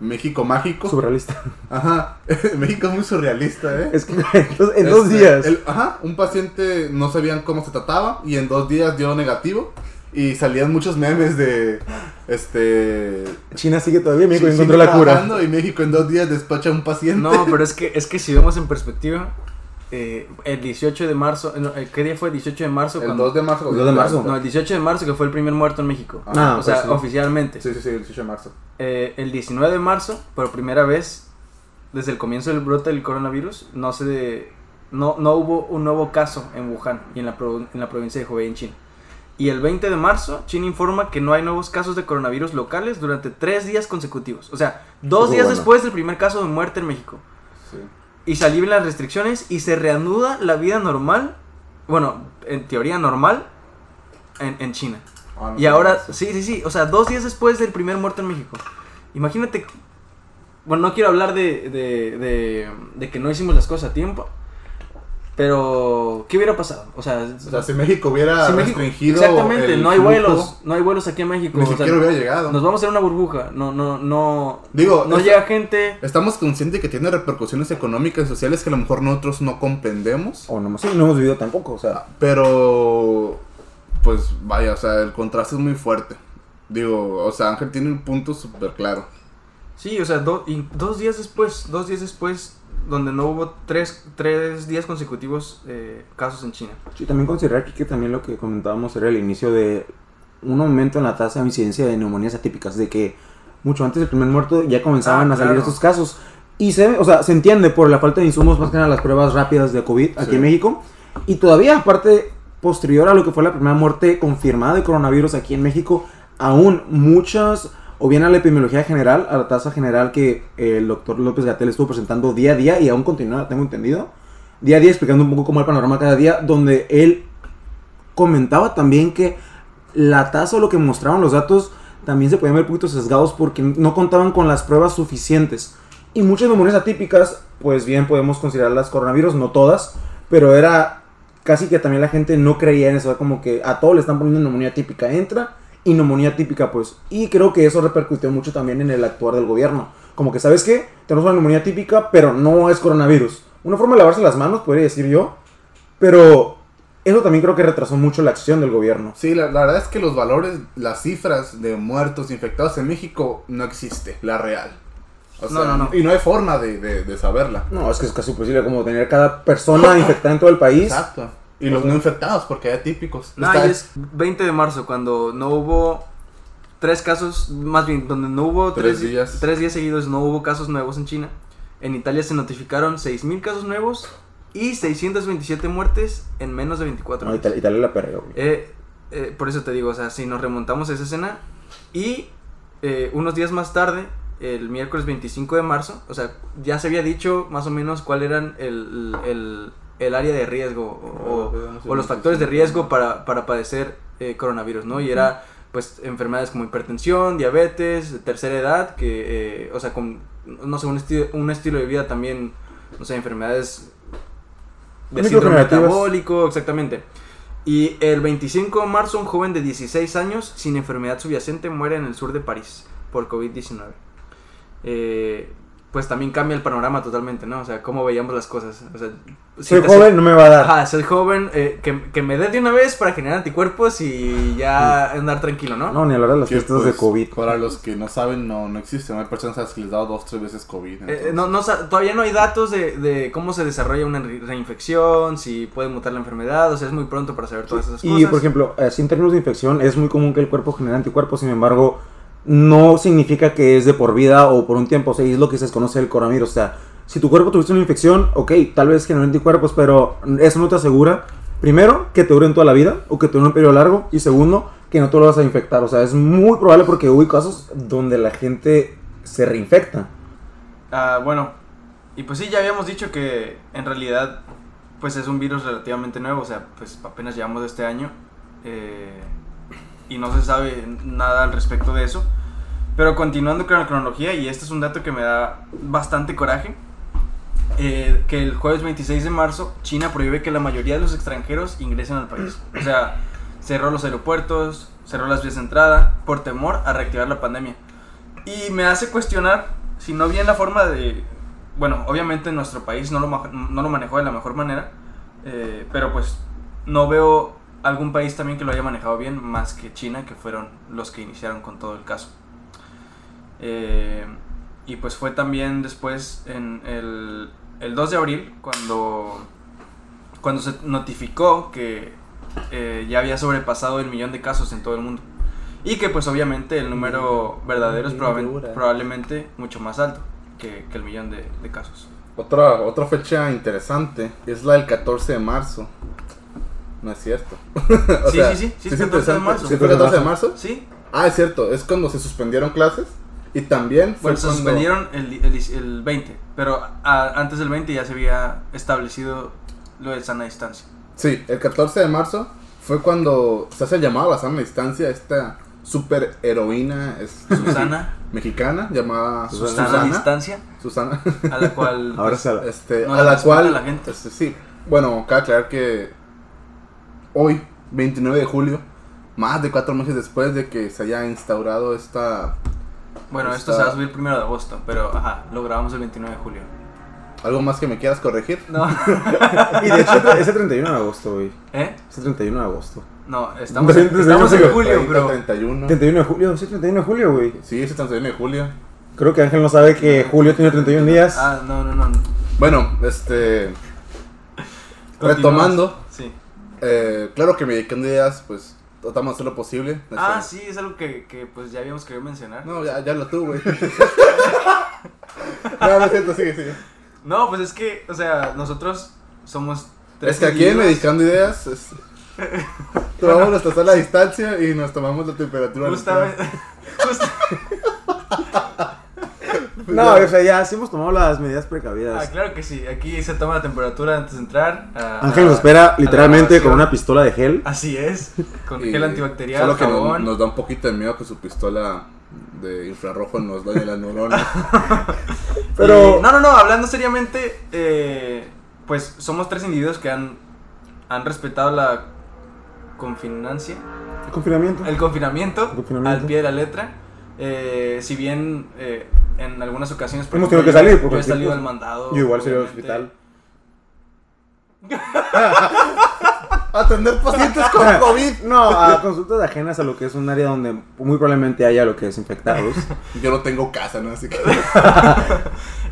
México mágico. Surrealista. Ajá, México es muy surrealista, ¿eh? Es que entonces, en dos Este, días. el- ajá, un paciente no sabían cómo se trataba y en dos días dio negativo y salían muchos memes de, este... China sigue todavía, México sí, encontró la cura. trabajando Y México en dos días despacha a un paciente. No, pero es que, es que si vemos en perspectiva, eh, el 18 de marzo, no, eh, ¿qué día fue el 18 de marzo? El cuando- 2 de marzo. El 2 de marzo. No, el 18 de marzo que fue el primer muerto en México. Ah, o sea, pues sí. oficialmente. Sí, sí, sí, el 18 de marzo. Eh, el 19 de marzo, por primera vez, desde el comienzo del brote del coronavirus, no se no, no hubo un nuevo caso en Wuhan y en la, pro- en la provincia de Hubei en China. Y el 20 de marzo, China informa que no hay nuevos casos de coronavirus locales durante tres días consecutivos. O sea, dos días bueno. después del primer caso de muerte en México. Sí. Y se alivian las restricciones y se reanuda la vida normal, bueno, en teoría normal, en, en China. Ah, no Y ahora, sí, sí, sí, o sea, dos días después del primer muerto en México. Imagínate, bueno, no quiero hablar de, de, de, de que no hicimos las cosas a tiempo, pero ¿qué hubiera pasado? O sea, O sea, si México hubiera si México- restringido. exactamente, el no hay flujo, vuelos, no hay vuelos aquí en México. Ni o sea, siquiera hubiera llegado. nos vamos a hacer una burbuja, no, no, no, Digo, no llega gente. Estamos conscientes que tiene repercusiones económicas y sociales que a lo mejor nosotros no comprendemos. O no, sí, no hemos vivido tampoco, o sea. Pero, pues vaya, o sea, el contraste es muy fuerte. Digo, o sea, Ángel tiene un punto súper claro. Sí, o sea, do- y dos días después, dos días después, donde no hubo tres, tres días consecutivos eh, casos en China. Sí, también considerar aquí que también lo que comentábamos era el inicio de un aumento en la tasa de incidencia de neumonías atípicas, de que mucho antes del primer muerto ya comenzaban Ah, a salir claro. estos casos. Y se, o sea, se entiende por la falta de insumos, más que nada las pruebas rápidas de COVID aquí Sí. en México. Y todavía, aparte, posterior a lo que fue la primera muerte confirmada de coronavirus aquí en México, aún muchas, o bien a la epidemiología general, a la tasa general que el doctor López Gatel estuvo presentando día a día y aún continúa, tengo entendido, día a día explicando un poco cómo el panorama cada día, donde él comentaba también que la tasa o lo que mostraban los datos también se podían ver un poquito sesgados porque no contaban con las pruebas suficientes. Y muchas neumonías atípicas, pues bien podemos considerarlas coronavirus, no todas, pero era casi que también la gente no creía en eso, como que a todos le están poniendo neumonía típica, entra y neumonía típica, pues. Y creo que eso repercutió mucho también en el actuar del gobierno. Como que, ¿sabes qué? Tenemos una neumonía típica, pero no es coronavirus. Una forma de lavarse las manos, podría decir yo, pero eso también creo que retrasó mucho la acción del gobierno. Sí, la, la verdad es que los valores, las cifras de muertos infectados en México no existe, la real. O No, no, no. Y no hay forma de, de- de saberla. No, es que es casi imposible como tener cada persona infectada en todo el país. Exacto. Y los no infectados, porque hay atípicos. No, y es 20 de marzo, cuando no hubo tres casos, más bien, donde no hubo Tres tres, días. tres días seguidos, no hubo casos nuevos en China. En Italia se notificaron 6.000 casos nuevos y 627 muertes en menos de 24 No, horas. Italia, Italia la perreó. güey. Eh, eh, por eso te digo, o sea, si nos remontamos a esa escena y eh, unos días más tarde, el miércoles 25 de marzo, o sea, ya se había dicho más o menos cuál eran el, el- el área de riesgo o, o- o los factores de riesgo para, para padecer eh, coronavirus, ¿no? Y era pues enfermedades como hipertensión, diabetes, tercera edad, que, eh, o sea, con, no sé, un, esti- un estilo de vida también, no sé, enfermedades de síndrome metabólico, exactamente. Y el 25 de marzo, un joven de 16 años sin enfermedad subyacente muere en el sur de París por COVID-19. Eh, pues también cambia el panorama totalmente, ¿no? O sea, cómo veíamos las cosas. O sea, si Soy joven, no me va a dar. Ajá, soy joven, eh, que, que me dé de una vez para generar anticuerpos y ya andar tranquilo, ¿no? No, ni hablar de las fiestas de pues, COVID. Para los que no saben, no, no existen. Hay personas a las que les dado dos, tres veces COVID. Eh, entonces- no, no todavía no hay datos de, de cómo se desarrolla una re- reinfección, si puede mutar la enfermedad, o sea, es muy pronto para saber todas esas Y cosas. por ejemplo, así en términos de infección, es muy común que el cuerpo genere anticuerpos, sin embargo, no significa que es de por vida o por un tiempo, o sea, es lo que se desconoce del coronavirus. O sea, si tu cuerpo tuviste una infección, ok, tal vez genere anticuerpos, pero eso no te asegura, primero, que te duren toda la vida o que te dure un periodo largo, y segundo, que no te lo vas a infectar. O sea, es muy probable porque hubo casos donde la gente se reinfecta. Ah, bueno, y pues sí, ya habíamos dicho que en realidad pues es un virus relativamente nuevo, o sea, pues apenas llevamos este año eh, y no se sabe nada al respecto de eso. Pero continuando con la cronología, y este es un dato que me da bastante coraje, eh, que el jueves 26 de marzo China prohíbe que la mayoría de los extranjeros ingresen al país. O sea, cerró los aeropuertos, cerró las vías de entrada por temor a reactivar la pandemia. Y me hace cuestionar si no bien la forma de... Bueno, obviamente nuestro país no lo, no lo manejó de la mejor manera, eh, pero pues no veo algún país también que lo haya manejado bien más que China, que fueron los que iniciaron con todo el caso. Eh, y pues fue también después en el, el 2 de abril cuando, cuando se notificó que eh, ya había sobrepasado el millón de casos en todo el mundo. Y que pues obviamente el número verdadero es probaben- probablemente mucho más alto que, que el millón de, de casos. Otra, otra fecha interesante es la del 14 de marzo. No es cierto. O Sí, sea, sí, sí, sí, es es 14 de marzo. ¿Sí fue el 14 de marzo? ¿Sí? Ah, es cierto. Es cuando se suspendieron clases. Y también fue Bueno, se suspendieron el, el, el 20, pero a- antes del 20 ya se había establecido lo de sana distancia. Sí, el 14 de marzo fue cuando se hace el llamado a la sana distancia esta super heroína es Susana, mexicana llamada Susana, Susana. distancia, Susana. a la cual... Ahora pues, se la- Este, No a la respeta cual, a la gente. este, sí, bueno, cabe aclarar que hoy, 29 de julio, más de cuatro meses después de que se haya instaurado esta, bueno, esto está- se va a subir primero de agosto, pero ajá, lo grabamos el 29 de julio. algo más que me quieras corregir. No, Y de hecho, es el 31 de agosto, güey. ¿eh? Es el 31 de agosto. No, estamos, en, estamos en julio, bro. 31. 31 de julio, sí, 31 de julio, güey. Sí, es el 31 de julio. Creo que Ángel no sabe que julio tiene 31 días. Ah, no, no, no. Bueno, este. Retomando. Eh, claro que medicando ideas, pues tratamos de hacer lo posible. Ah, Este, sí, es algo que, que pues ya habíamos querido mencionar. No, ya, ya lo güey. no, no es cierto, sigue, sigue. No, pues es que, o sea, nosotros somos Es que aquí en. Medicando Ideas es- tomamos nuestra sala a distancia y nos tomamos la temperatura. Justamente. No, o sea, ya sí hemos tomado las medidas precavidas. Ah, claro que sí. Aquí se toma la temperatura antes de entrar. a- Ángel nos espera literalmente con una pistola de gel. Así es. Con Y gel antibacterial, Solo que nos, jabón. nos da un poquito de miedo que su pistola de infrarrojo nos dañe las neuronas. Pero- Y- no, no, no, hablando seriamente, eh, pues somos tres individuos que han, han respetado la confinancia, El confinamiento. el confinamiento, El confinamiento. al pie de la letra. Eh, si bien eh, en algunas ocasiones Hemos tenido que salir yo- he salido al mandado. Yo igual salí al hospital. Atender pacientes con COVID. No, a consultas ajenas a lo que es un área donde muy probablemente haya lo que es infectados. Yo no tengo casa, ¿no? Así que.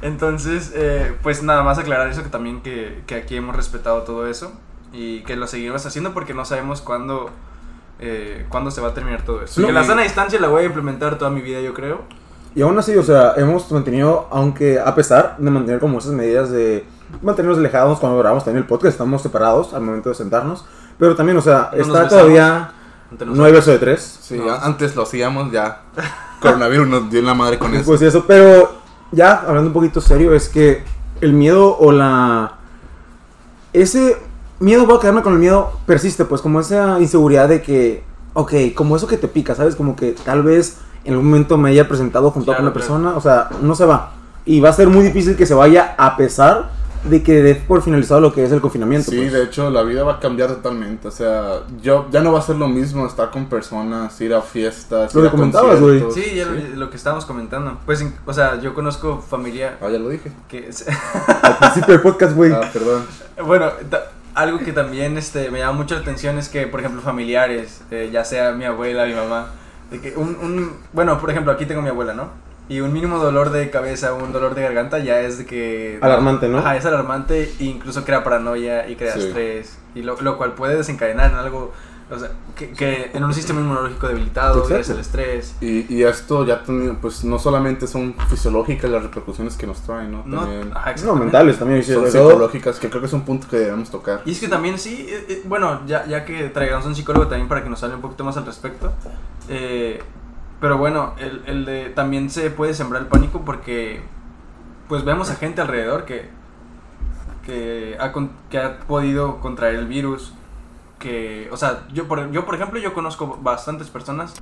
Entonces, eh, pues nada más aclarar eso, que también que, que aquí hemos respetado todo eso y que lo seguiremos haciendo porque no sabemos cuándo, eh, cuándo se va a terminar todo eso. No. que la sana distancia la voy a implementar toda mi vida, yo creo. Y aún así, o sea, hemos mantenido, aunque a pesar de mantener como esas medidas de mantenernos alejados cuando grabamos también el podcast, estamos separados al momento de sentarnos. Pero también, o sea, No está todavía Ante nosotros. 9 besos de 3. Sí, No. antes lo hacíamos ya. Coronavirus nos dio en la madre con eso. Pues eso, pero ya hablando un poquito serio, es que el miedo o la. Ese miedo, voy a quedarme con el miedo, persiste, pues como esa inseguridad de que, ok, como eso que te pica, ¿sabes? Como que tal vez en algún momento me haya presentado junto Claro, con una claro. persona, o sea, no se va. Y va a ser muy difícil que se vaya a pesar de que dé por finalizado lo que es el confinamiento. Sí, pues. de hecho la vida va a cambiar totalmente. O sea, yo ya no va a ser lo mismo estar con personas, ir a fiestas, Lo ir que a comentabas, güey. Sí, ya Lo, lo que estábamos comentando. Pues, o sea, yo conozco familia Ah, ya lo dije. que... es- Al principio del podcast, güey. Ah, perdón. Bueno, algo que también este, me llama mucho la atención es que, por ejemplo, familiares, eh, ya sea mi abuela, mi mamá, de que un, un- bueno, por ejemplo, aquí tengo mi abuela, ¿no? Y un mínimo dolor de cabeza, un dolor de garganta ya es de que... Alarmante, ¿no? Ajá, es alarmante e incluso crea paranoia y crea Sí. estrés, y lo, lo cual puede desencadenar en algo, o sea, que, que en un sistema inmunológico debilitado, es el estrés. Y, y esto ya, teni- pues no solamente son fisiológicas las repercusiones que nos traen, ¿no? No, También ajá, No, mentales también. son psicológicas, que creo que es un punto que debemos tocar. Y es que también sí, eh, eh, bueno, ya, ya que traigamos un psicólogo también para que nos hable un poquito más al respecto. Eh, pero bueno, el, el de, también se puede sembrar el pánico porque pues vemos a gente alrededor que, que, ha, que ha podido contraer el virus. Que, o sea, yo por, yo por ejemplo, yo conozco bastantes personas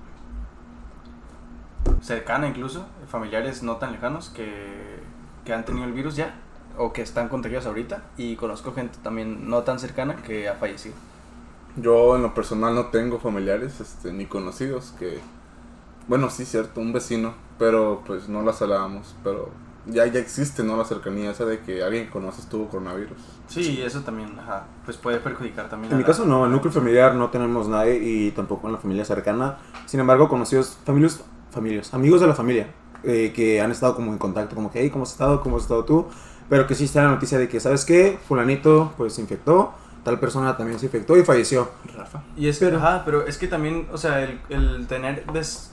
cercanas incluso, familiares no tan lejanos que, que han tenido el virus ya o que están contagiados ahorita y conozco gente también no tan cercana que ha fallecido. Yo en lo personal no tengo familiares este, ni conocidos que... Bueno, sí, cierto, un vecino, pero pues no las hablábamos, pero ya, ya existe, ¿no? La cercanía esa de que alguien que conoces tuvo coronavirus. Sí, eso también, ajá, pues puede perjudicar también. En mi la- caso no, en el núcleo familiar no tenemos nadie y tampoco en la familia cercana. Sin embargo, conocidos, familias, familias, amigos de la familia eh, que han estado como en contacto, como que, hey, ¿cómo has estado? ¿Cómo has estado tú? Pero que sí está la noticia de que, ¿sabes qué? Fulanito pues se infectó, tal persona también se infectó y falleció. Rafa. Y es Pero- ajá, pero es que también, o sea, el, el tener des-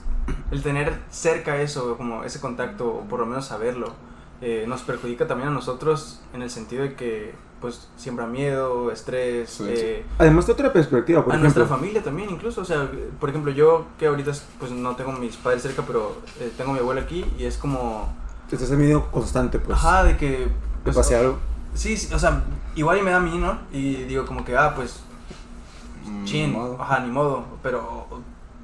el tener cerca eso, como ese contacto, o por lo menos saberlo, eh, nos perjudica también a nosotros en el sentido de que, pues, siembra miedo, estrés, Sí, eh, Además de otra perspectiva, por a ejemplo. nuestra familia también incluso, o sea, por ejemplo, yo que ahorita pues no tengo mis padres cerca, pero eh, tengo a mi abuela aquí y es como, Estás en medio constante, pues. ajá, de que... pues, pase algo. Sí, sí, o sea, igual y me da a mí, ¿no? Y digo como que, ah, pues, Mm, chin, modo. ajá, ni modo, pero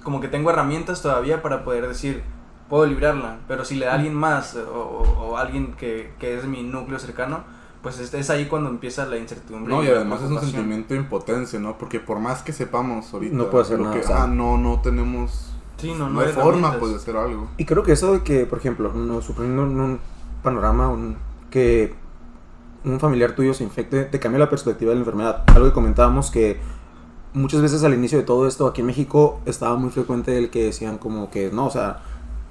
como que tengo herramientas todavía para poder decir, puedo librarla, pero si le da a alguien más o, o- o alguien que, que es mi núcleo cercano, pues es, es ahí cuando empieza la incertidumbre. No, y la además es un sentimiento de impotencia, ¿no? Porque por más que sepamos ahorita... No puedo hacer lo nada, que- o sea. ah, no, no tenemos... Sí, no, No, no, hay forma pues, de hacer algo. Y creo que eso de que, por ejemplo, nos suponiendo un panorama, un, que un familiar tuyo se infecte, te cambia la perspectiva de la enfermedad. Algo que comentábamos que muchas veces al inicio de todo esto aquí en México estaba muy frecuente el que decían como que no, o sea,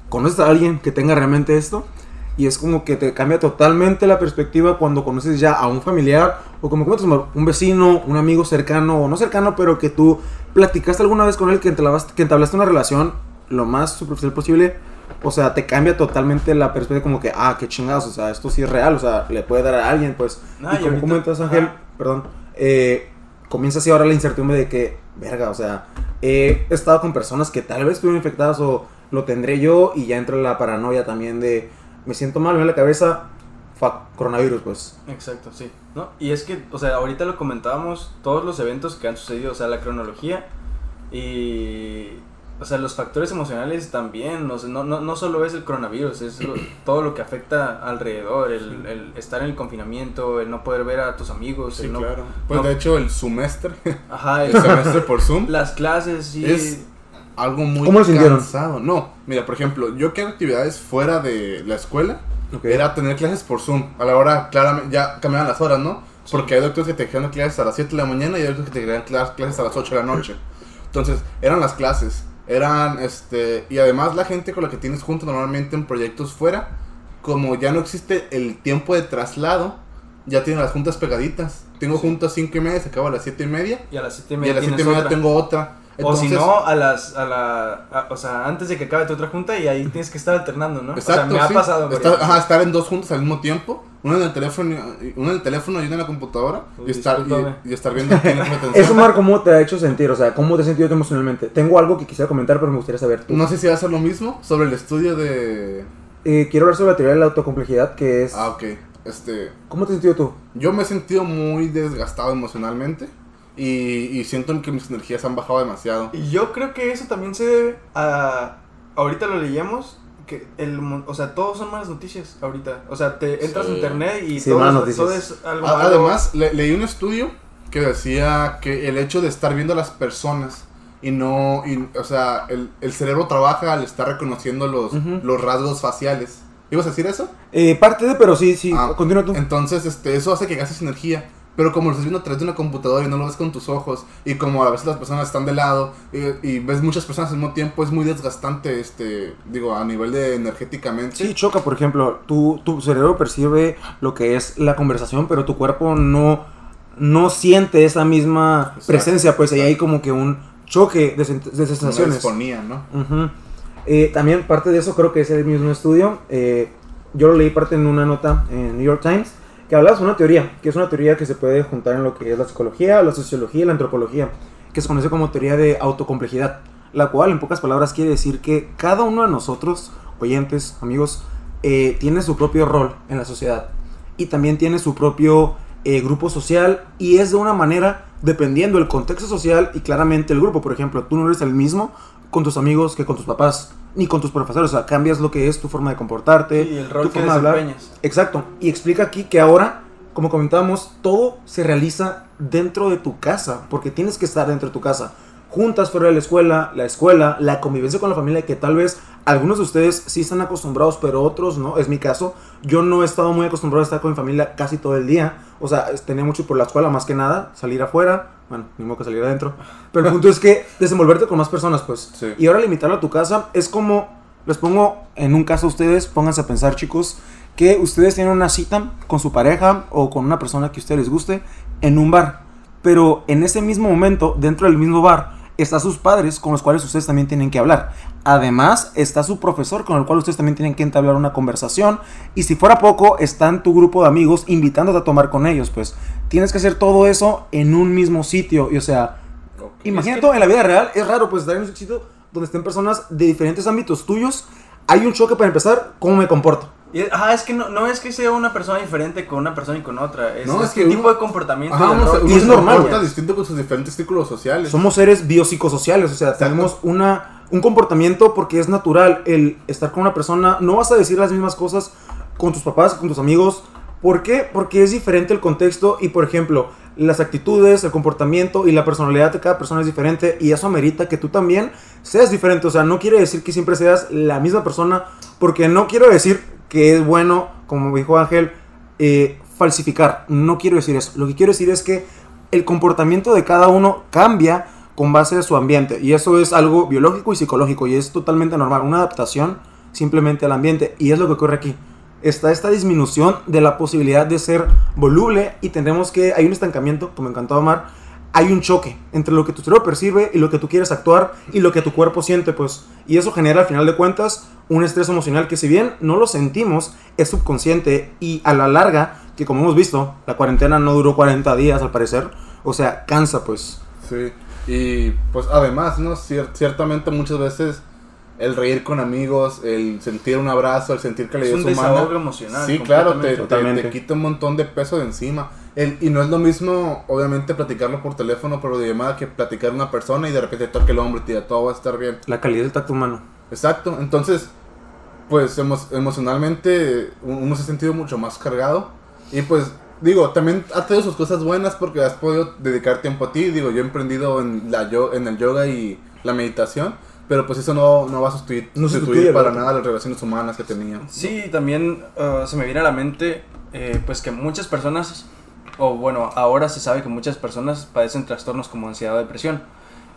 ¿conoces a alguien que tenga realmente esto? Y es como que te cambia totalmente la perspectiva cuando conoces ya a un familiar o como un vecino, un amigo cercano o no cercano, pero que tú platicaste alguna vez con él, que que entablaste una relación lo más superficial posible. O sea, te cambia totalmente la perspectiva como que, ah, qué chingados, o sea, esto sí es real, o sea, le puede dar a alguien, pues. No, y como ahorita- comentas, Ángel, Ajá. perdón, eh, comienza así ahora la incertidumbre de que, verga, o sea, he estado con personas que tal vez estuvieron infectadas o lo tendré yo y ya entra la paranoia también de, me siento mal, me duele la cabeza, fuck, coronavirus, pues. Exacto, sí. ¿No? Y es que, o sea, ahorita lo comentábamos, todos los eventos que han sucedido, o sea, la cronología y, o sea, los factores emocionales también, o sea, no, no, no solo es el coronavirus, es lo- todo lo que afecta alrededor, el, el estar en el confinamiento, el no poder ver a tus amigos, Sí, el no... claro. Pues no- de hecho el semestre, Ajá, el el- semestre por Zoom, las clases, sí. es algo muy ¿Cómo lo sintieron? cansado. No, mira, por ejemplo, yo que hago actividades fuera de la escuela, era tener clases por Zoom. A la hora, claramente, ya cambiaban las horas, ¿no? Porque hay doctores que te dejan clases a las 7 de la mañana y hay doctores que te clas- clases a las 8 de la noche. Entonces, eran las clases. Eran, este, y además la gente con la que tienes junto normalmente en proyectos fuera, como ya no existe el tiempo de traslado, ya tienen las juntas pegaditas. Tengo juntas 5 y media, se acaba a las 7 y media. Y a las 7 y Y a media las 7 y media otra. tengo otra. O si no, a las, a la, a- o sea, antes de que acabe tu otra junta y ahí tienes que estar alternando, ¿no? Exacto, o sea, me ha pasado. Estar, ajá, estar en dos juntos al mismo tiempo. Uno en el teléfono, y- uno en el teléfono y uno en la computadora. Uy, y, estar, y, y estar viendo quién atención. Eso, Mar, ¿cómo te ha hecho sentir? O sea, ¿cómo te has sentido emocionalmente? Tengo algo que quisiera comentar, pero me gustaría saber tú. No sé si va a ser lo mismo sobre el estudio de... Eh, quiero hablar sobre la teoría de la autocomplejidad, que es... Ah, ok. Este, ¿Cómo te has sentido tú? yo me he sentido muy desgastado emocionalmente. Y, y siento que mis energías han bajado demasiado. Y yo creo que eso también se debe a. Ahorita lo leíamos. Que el, mon- o sea, todos son malas noticias ahorita. O sea, te entras Sí. a internet y Sí, todo, malas es- todo noticias. es algo. Además, le- leí un estudio que decía que el hecho de estar viendo a las personas y no, y, o sea, el, el cerebro trabaja al estar reconociendo los, Ujú. los rasgos faciales. ¿Ibas a decir eso? Eh, parte de, pero sí, sí, Ah, continúa tú. Entonces, este, eso hace que gastes energía. Pero como lo estás viendo a través de una computadora y no lo ves con tus ojos, y como a veces las personas están de lado, y, y ves muchas personas al mismo tiempo, es muy desgastante, este, digo, a nivel de energéticamente. Sí, choca, por ejemplo, tu, tu cerebro percibe lo que es la conversación, pero tu cuerpo no, no siente esa misma Exacto, presencia, pues ahí hay como que un choque de, de sensaciones. disfonía, ¿no? Ujú. Eh, también parte de eso creo que es el mismo estudio. eh, yo lo leí parte en una nota en New York Times que hablaba sobre una teoría, que es una teoría que se puede juntar en lo que es la psicología, la sociología y la antropología, que se conoce como teoría de autocomplejidad, la cual en pocas palabras quiere decir que cada uno de nosotros, oyentes, amigos, eh, tiene su propio rol en la sociedad y también tiene su propio eh, grupo social y es de una manera dependiendo del contexto social y claramente el grupo. Por ejemplo, tú no eres el mismo con tus amigos que con tus papás ni con tus profesores. O sea, cambias lo que es tu forma de comportarte, Y el rol tu que forma de hablar. desempeñas. Exacto. Y explica aquí que ahora, como comentábamos, todo se realiza dentro de tu casa, porque tienes que estar dentro de tu casa. Juntas fuera de la escuela, la escuela, la convivencia con la familia, que tal vez algunos de ustedes sí están acostumbrados, pero otros no. Es mi caso. Yo no he estado muy acostumbrado a estar con mi familia casi todo el día. O sea, tenía mucho por la escuela más que nada, salir afuera. Bueno, ni modo que salir adentro. Pero el punto es que desenvolverte con más personas, pues. Sí. Y ahora limitarlo a tu casa es como, les pongo en un caso a ustedes, pónganse a pensar chicos, que ustedes tienen una cita con su pareja o con una persona que a ustedes les guste en un bar. Pero en ese mismo momento, dentro del mismo bar, está sus padres con los cuales ustedes también tienen que hablar. Además, está su profesor con el cual ustedes también tienen que entablar una conversación. Y si fuera poco, está en tu grupo de amigos invitándote a tomar con ellos. Pues tienes que hacer todo eso en un mismo sitio. Y o sea, Imagínate en la vida real, es raro pues estar en un sitio donde estén personas de diferentes ámbitos tuyos. Hay un choque para empezar, ¿cómo me comporto? Y, ajá, es que no, no es que sea una persona diferente con una persona y con otra. Es, No, es es que un tipo uno- de comportamiento. Ajá, de uno, uno Y es normal. distinto con sus diferentes círculos sociales. Somos seres biopsicosociales, o sea, Exacto. tenemos una, un comportamiento porque es natural el estar con una persona. No vas a decir las mismas cosas con tus papás, con tus amigos. ¿Por qué? Porque es diferente el contexto y, por ejemplo, las actitudes, el comportamiento y la personalidad de cada persona es diferente y eso amerita que tú también seas diferente. O sea, no quiere decir que siempre seas la misma persona porque no quiero decir que es bueno, como dijo Ángel, eh, falsificar. No quiero decir eso. Lo que quiero decir es que el comportamiento de cada uno cambia con base a su ambiente. Y eso es algo biológico y psicológico. Y es totalmente normal. Una adaptación simplemente al ambiente. Y es lo que ocurre aquí. Está esta disminución de la posibilidad de ser voluble y tendremos que, hay un estancamiento, como encantó Amar, hay un choque entre lo que tu cerebro percibe y lo que tú quieres actuar y lo que tu cuerpo siente, pues. Y eso genera al final de cuentas un estrés emocional que si bien no lo sentimos, es subconsciente y a la larga, que como hemos visto, la cuarentena no duró 40 días al parecer, o sea, cansa pues. Sí, y pues además, ¿no? Cier- ciertamente muchas veces el reír con amigos, el sentir un abrazo, el sentir Es calidez un humana. desahogo emocional. Sí, claro, te, te- te quita un montón de peso de encima. El- y no es lo mismo, obviamente, platicarlo por teléfono, por llamada, que platicar a una persona y de repente te toque el hombro y te diga, todo va a estar bien. La calidad del tacto humano. Exacto, entonces, pues emo- emocionalmente uno se ha sentido mucho más cargado. Y pues, digo, también ha tenido sus cosas buenas porque has podido dedicar tiempo a ti. Digo, yo he emprendido en, la yo en el yoga y la meditación, pero pues eso no, no va a sustituir, No sustituir sustituye, para nada las relaciones humanas que tenía. Sí, también uh, se me viene a la mente eh, pues que muchas personas, o bueno, ahora se sabe que muchas personas padecen trastornos como ansiedad o depresión.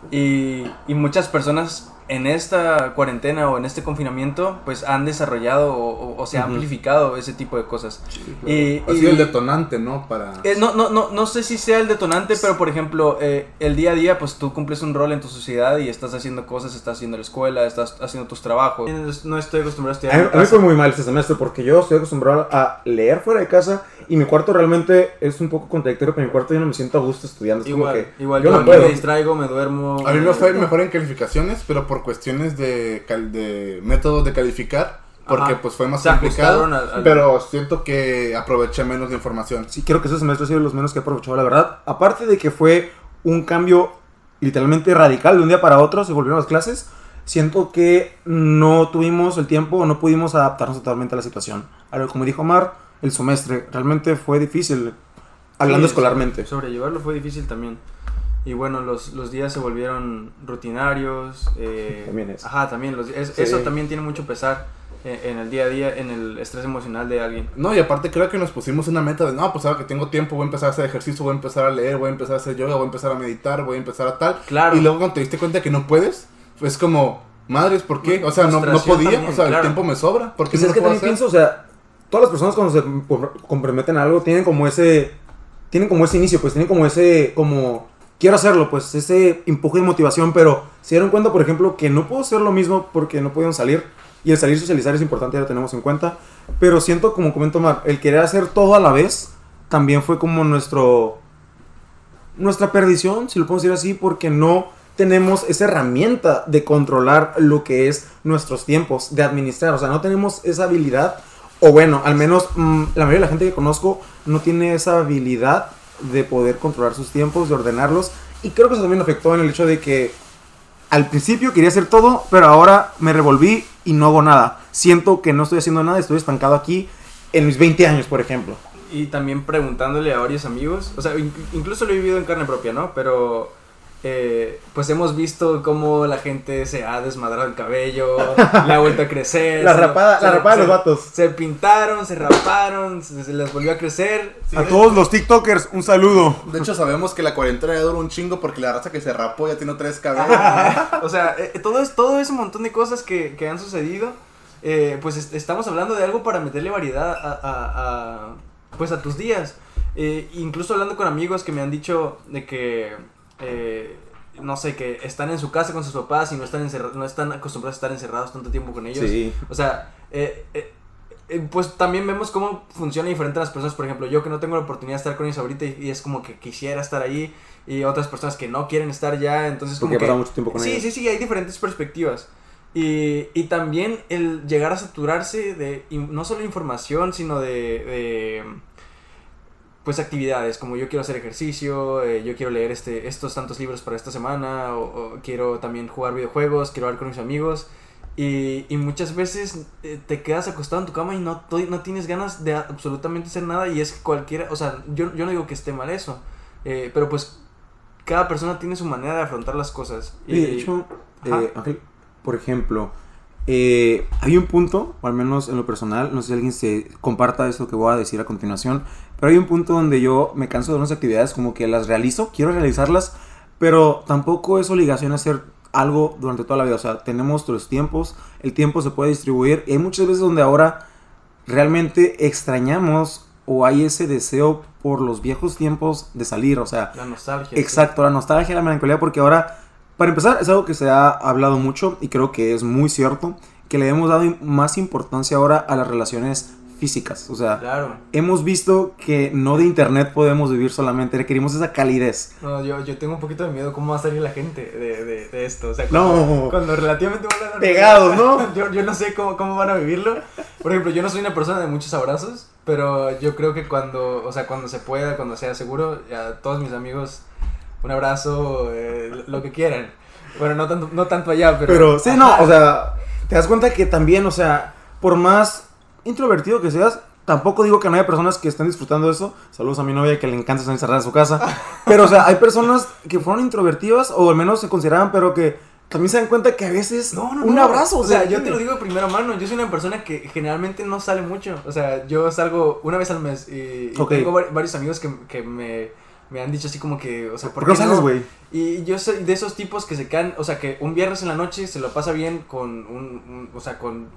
Y, y muchas personas en esta cuarentena o en este confinamiento pues han desarrollado o, o- o se ha Ujú. amplificado ese tipo de cosas. Y- Ha y- sido el detonante, ¿no? Para... Eh, no, no, no, no sé si sea el detonante, pero por ejemplo, eh, el día a día, pues tú cumples un rol en tu sociedad y estás haciendo cosas, estás haciendo la escuela, estás haciendo tus trabajos. No estoy acostumbrado a estudiar. A mí, en a mí fue muy mal este semestre porque yo estoy acostumbrado a leer fuera de casa y mi cuarto realmente es un poco contradictorio, pero en mi cuarto yo no me siento a gusto estudiando. Es como Igual, que igual yo yo, no me distraigo, me duermo. A mí me fue mejor en calificaciones, pero por cuestiones de, cal- de métodos de calificar, porque Ajá. pues fue más Se complicado, al- al- pero siento que aproveché menos de información. Sí, creo que ese semestre ha sido los menos que he aprovechado, la verdad. Aparte de que fue un cambio literalmente radical de un día para otro, se volvieron las clases. Siento que no tuvimos el tiempo o no pudimos adaptarnos totalmente a la situación. Ahora, como dijo Mar, el semestre realmente fue difícil, hablando Sí, escolarmente. Sobrellevarlo fue difícil también. Y bueno, los, los días se volvieron rutinarios. eh, También es. Ajá, también. Los, es- Sí. Eso también tiene mucho pesar en, en el día a día, en el estrés emocional de alguien. No, y aparte creo que nos pusimos una meta de, no, pues ahora que tengo tiempo voy a empezar a hacer ejercicio, voy a empezar a leer, voy a empezar a hacer yoga, voy a empezar a meditar, voy a empezar a tal. Claro. Y luego cuando te diste cuenta que no puedes, pues como, madres, ¿por qué? O sea, no, no podía, también, o sea, el claro. tiempo me sobra, ¿por qué Y no lo que también hacer? pienso, o sea, todas las personas cuando se compr- comprometen a algo tienen como ese, tienen como ese inicio, pues tienen como ese, como, quiero hacerlo, pues ese empuje de motivación, pero se dieron cuenta, por ejemplo, que no puedo hacer lo mismo porque no pudieron salir, y el salir socializar es importante, ya lo tenemos en cuenta, pero siento, como comento Mar, el querer hacer todo a la vez también fue como nuestro, nuestra perdición, si lo podemos decir así, porque no tenemos esa herramienta de controlar lo que es nuestros tiempos, de administrar, o sea, no tenemos esa habilidad, o bueno, al menos mm, la mayoría de la gente que conozco no tiene esa habilidad de poder controlar sus tiempos, de ordenarlos, y creo que eso también afectó en el hecho de que al principio quería hacer todo, pero ahora me revolví y no hago nada. Siento que no estoy haciendo nada, estoy estancado aquí en mis 20 años, por ejemplo. Y también preguntándole a varios amigos, o sea, in- incluso lo he vivido en carne propia, ¿no? Pero eh, pues hemos visto cómo la gente se ha desmadrado el cabello, le ha vuelto a crecer. La se- rapada, se- la rapada de los vatos. Se pintaron, se raparon, se, se les volvió a crecer. Sí, A de- todos los TikTokers, un saludo. De hecho, sabemos que la cuarentena ya dura un chingo porque la raza que se rapó ya tiene tres cabellos. O sea, eh, todo, es, todo ese montón de cosas que, que han sucedido, eh, pues est- estamos hablando de algo para meterle variedad a, a- a, pues a tus días. Eh, incluso hablando con amigos que me han dicho de que, eh, no sé, que están en su casa con sus papás y no están, no están acostumbrados a estar encerrados tanto tiempo con ellos. Sí. O sea, eh, eh, eh, pues también vemos cómo funciona diferente a las personas. Por ejemplo, yo que no tengo la oportunidad de estar con ellos ahorita y, y es como que quisiera estar ahí. Y otras personas que no quieren estar ya. Entonces, Porque como que... mucho tiempo con sí, ellos. sí, sí, hay diferentes perspectivas. Y, y también el llegar a saturarse de no solo información, sino de, de, pues actividades, como yo quiero hacer ejercicio, eh, yo quiero leer este, estos tantos libros para esta semana, o, o quiero también jugar videojuegos, quiero hablar con mis amigos. Y, y muchas veces eh, te quedas acostado en tu cama y no, no tienes ganas de absolutamente hacer nada y es cualquiera, o sea, yo, yo no digo que esté mal eso, eh, pero pues cada persona tiene su manera de afrontar las cosas. Y de hecho, eh, Ángel, por ejemplo, eh, hay un punto, o al menos en lo personal, no sé si alguien se comparta esto que voy a decir a continuación, pero hay un punto donde yo me canso de unas actividades como que las realizo, quiero realizarlas, pero tampoco es obligación hacer algo durante toda la vida. O sea, tenemos los tiempos, el tiempo se puede distribuir y hay muchas veces donde ahora realmente extrañamos o hay ese deseo por los viejos tiempos de salir, o sea, La nostalgia. exacto, la nostalgia, la melancolía, porque ahora, para empezar, es algo que se ha hablado mucho y creo que es muy cierto, que le hemos dado más importancia ahora a las relaciones físicas, o sea, Claro. hemos visto que no de internet podemos vivir solamente, requerimos esa calidez. No, yo, yo tengo un poquito de miedo cómo va a salir la gente de, de, de esto. O sea, No. cuando, cuando relativamente van a Pegados, ¿no? Yo, yo no sé cómo, cómo van a vivirlo. Por ejemplo, yo no soy una persona de muchos abrazos, pero yo creo que cuando, o sea, cuando se pueda, cuando sea seguro, a todos mis amigos, un abrazo, eh, lo que quieran. Bueno, no tanto, no tanto allá, pero... Pero sí, no, o sea, te das cuenta que también, o sea, por más introvertido que seas, tampoco digo que no haya personas que estén disfrutando de eso. Saludos a mi novia que le encanta estar encerrada en su casa. Pero, o sea, hay personas que fueron introvertidas o al menos se consideraban, pero que también se dan cuenta que a veces No, no, un no. abrazo, O sea, yo te lo digo de primera mano. Yo soy una persona que generalmente no sale mucho. O sea, yo salgo una vez al mes y, y tengo vari- varios amigos que, que me, me han dicho así como que, o sea, ¿Por qué no sales, güey? Y yo soy de esos tipos que se quedan, o sea, que un viernes en la noche se lo pasa bien con un, un- o sea, con,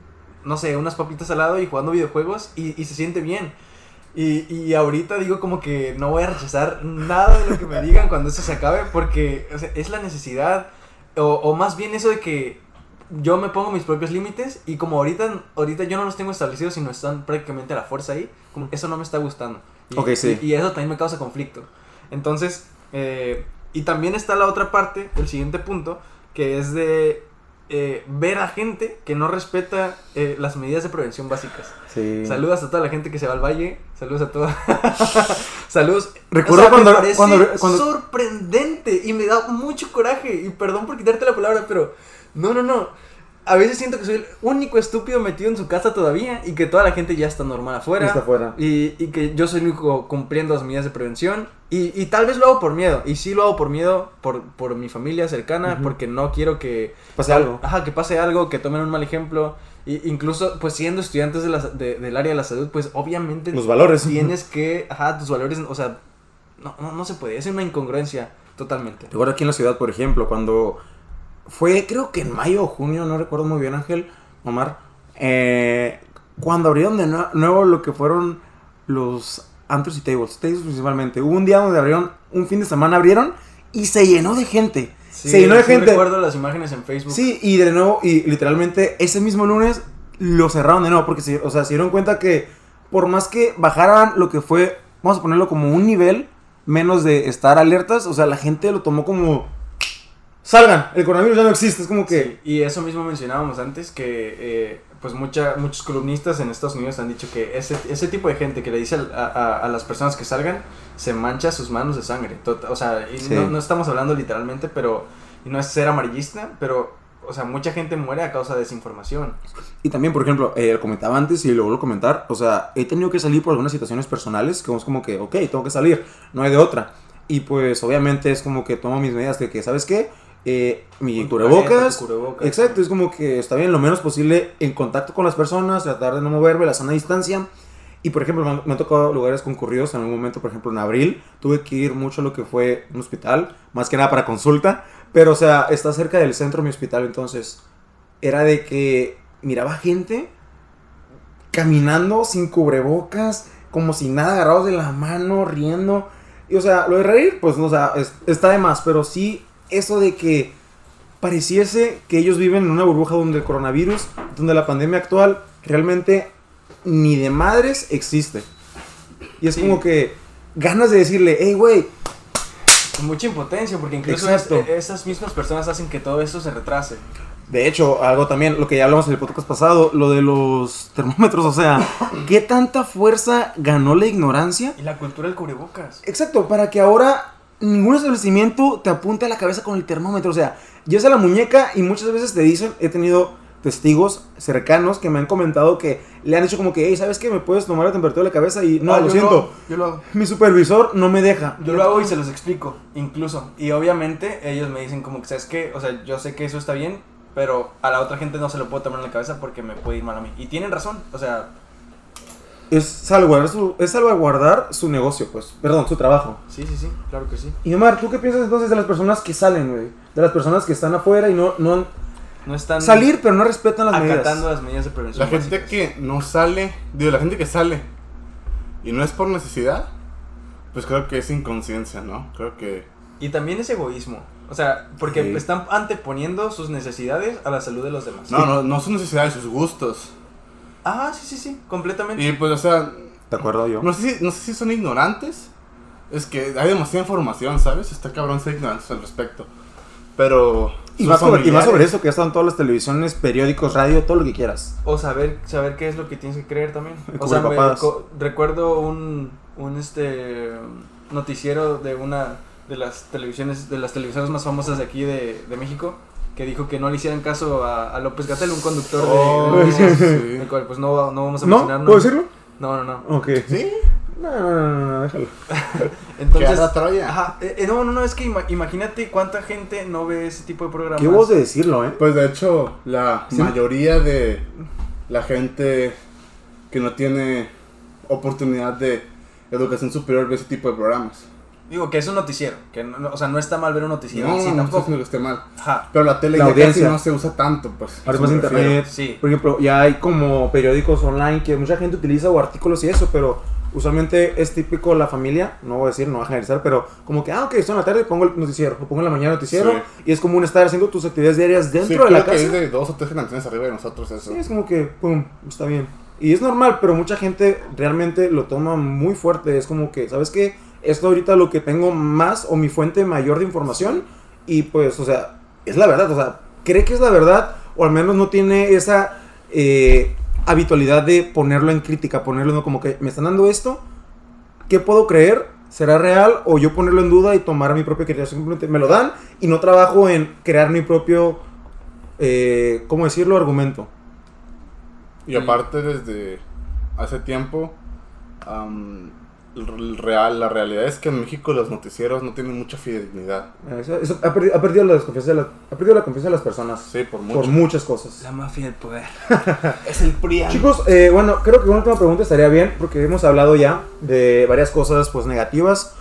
no sé, unas papitas al lado y jugando videojuegos y, y se siente bien. Y, y ahorita digo como que no voy a rechazar nada de lo que me digan cuando eso se acabe porque o sea, es la necesidad o, o más bien eso de que yo me pongo mis propios límites y como ahorita, ahorita yo no los tengo establecidos sino están prácticamente a la fuerza ahí, como eso no me está gustando. Y, Ok, sí. y, y eso también me causa conflicto. Entonces, eh, y también está la otra parte, el siguiente punto, que es de eh, ver a gente que no respeta eh, las medidas de prevención básicas. Sí. Saludos a toda la gente que se va al valle. Saludos a toda. Saludos. Recuerdo me cuando- parece cuando- cuando- sorprendente y me da mucho coraje. Y perdón por quitarte la palabra, pero no, no, no. A veces siento que soy el único estúpido metido en su casa todavía y que toda la gente ya está normal afuera. Está afuera. Y, y que yo soy el único cumpliendo las medidas de prevención. Y, y tal vez lo hago por miedo. Y sí lo hago por miedo, por, por mi familia cercana, Ujú. porque no quiero que Pase algo. Ajá, que pase algo, que tomen un mal ejemplo. Y incluso, pues siendo estudiantes de la, de- del área de la salud, pues obviamente Los valores. tienes que, ajá, tus valores, o sea, no, no, no se puede, es una incongruencia totalmente. Recuerdo aquí en la ciudad, por ejemplo, cuando fue, creo que en mayo o junio, no recuerdo muy bien, Ángel, Omar, eh, cuando abrieron de nue- nuevo lo que fueron los antros y tables, tables principalmente. Hubo un día donde abrieron, un fin de semana abrieron y se llenó de gente. Sí, se llenó de sí gente. recuerdo las imágenes en Facebook. Sí, y de nuevo, y literalmente ese mismo lunes lo cerraron de nuevo, porque se, o sea, se dieron cuenta que por más que bajaran lo que fue, vamos a ponerlo como un nivel menos de estar alertas, o sea, la gente lo tomó como salgan, el coronavirus ya no existe, es como que Sí, y eso mismo mencionábamos antes, que eh, pues mucha, muchos columnistas en Estados Unidos han dicho que ese, ese tipo de gente que le dice a, a- a las personas que salgan, se mancha sus manos de sangre. O sea, y Sí. no, no estamos hablando literalmente, pero, y no es ser amarillista, pero, o sea, mucha gente muere a causa de desinformación. Y también, por ejemplo, eh, lo comentaba antes y lo vuelvo a comentar, o sea, he tenido que salir por algunas situaciones personales, que es como que, ok, tengo que salir, no hay de otra. Y pues obviamente es como que tomo mis medidas de que, ¿sabes qué? Eh, mi cubrebocas, cubrebocas. exacto, es como que está bien lo menos posible en contacto con las personas, tratar de no moverme, la sana distancia. Y por ejemplo, me han, me han tocado lugares concurridos en algún momento, por ejemplo, en abril, tuve que ir mucho a lo que fue un hospital, más que nada para consulta, pero o sea, está cerca del centro mi hospital, entonces era de que miraba gente caminando sin cubrebocas, como si nada, agarrados de la mano, riendo. Y o sea, lo de reír, pues, no, o sea, es- está de más, pero sí eso de que pareciese que ellos viven en una burbuja donde el coronavirus, donde la pandemia actual realmente ni de madres existe. Y es Sí. como que ganas de decirle, hey, güey, mucha impotencia, porque incluso es- esas mismas personas hacen que todo eso se retrase. De hecho, algo también, lo que ya hablamos en el podcast pasado, lo de los termómetros, o sea, ¿qué tanta fuerza ganó la ignorancia? Y la cultura del cubrebocas. Exacto, para que ahora ningún establecimiento te apunte a la cabeza con el termómetro, o sea, ya sea la muñeca y muchas veces te dicen, he tenido testigos cercanos que me han comentado que le han dicho como que, hey, ¿sabes qué? ¿Me puedes tomar la temperatura de la cabeza? Y no, Ah, lo yo siento, yo lo hago. mi supervisor no me deja. Yo lo hago y se los explico, incluso. Y obviamente ellos me dicen como que, ¿sabes qué? O sea, yo sé que eso está bien, pero a la otra gente no se lo puedo tomar en la cabeza porque me puede ir mal a mí. Y tienen razón, o sea, Es salvaguardar su, es salvaguardar su negocio, pues, perdón, su trabajo. sí, sí, sí, claro que sí. Y Omar, ¿tú qué piensas entonces de las personas que salen, güey? De las personas que están afuera y no, no no están Salir, pero no respetan las acatando medidas. las medidas de prevención. La gente básicas. que no sale, digo, la gente que sale y no es por necesidad, pues creo que es inconsciencia, ¿no? Creo que... Y también es egoísmo. O sea, porque Sí. están anteponiendo sus necesidades a la salud de los demás. No, no, no son necesidades, sus gustos. Ah, sí, sí, sí, completamente. Y pues, o sea, ¿De acuerdo yo? no sé si, no sé si son ignorantes. Es que hay demasiada información, ¿sabes? Está cabrón ser ignorantes al respecto. Pero... Y más, sobre, y más sobre eso, que ya están todas las televisiones, periódicos, radio, todo lo que quieras. O saber, saber qué es lo que tienes que creer también. O sea, me recuerdo un, un este noticiero de una de las televisiones, de las televisoras más famosas de aquí de, de México, que dijo que no le hicieran caso a, a López Gatel, un conductor de- Oh, de, noticias. sí. El cual pues no, no vamos a ¿No? mencionar. ¿Puedo decirlo? No, no, no. Ok. ¿Sí? No, no, no, déjalo. Entonces, Troya. ajá, eh, eh, no, no, no, es que ima- imagínate cuánta gente no ve ese tipo de programas. Qué voz de decirlo, ¿eh? Pues de hecho, la Sí. mayoría de la gente que no tiene oportunidad de educación superior ve ese tipo de programas. Digo que es un noticiero, que no, no- o sea, no está mal ver un noticiero, No, sí, no, no tampoco. diciendo que esté mal. Ajá. Pero la tele La ya audiencia. casi no se usa tanto, pues. Ahora más internet. Sí. Por ejemplo, ya hay como periódicos online que mucha gente utiliza o artículos y eso, pero usualmente es típico la familia, no voy a decir, no voy a generalizar, pero como que, ah, ok, estoy en la tarde pongo el noticiero, o pongo en la mañana el noticiero, Sí. y es común estar haciendo tus actividades diarias Sí, dentro de la creo que casa. es de dos o tres generaciones arriba de nosotros eso. Sí, es como que, pum, está bien. Y es normal, pero mucha gente realmente lo toma muy fuerte. Es como que, ¿sabes qué? Esto ahorita lo que tengo más o mi fuente mayor de información. Y pues, o sea, es la verdad. O sea, cree que es la verdad o al menos no tiene esa eh, habitualidad de ponerlo en crítica, ponerlo como que me están dando esto. ¿Qué puedo creer? ¿Será real? O yo ponerlo en duda y tomar mi propia criterio. Simplemente me lo dan y no trabajo en crear mi propio, eh, ¿cómo decirlo? Argumento. Y aparte, desde hace tiempo, real, la realidad es que en México los noticieros no tienen mucha fidelidad. Eso, eso ha, perdido, ha perdido la desconfianza de la- ha perdido la confianza de las personas Sí, por mucho. por muchas cosas. La mafia del poder. Es el PRIAN. Chicos, eh, bueno, creo que una última pregunta estaría bien porque hemos hablado ya de varias cosas pues negativas,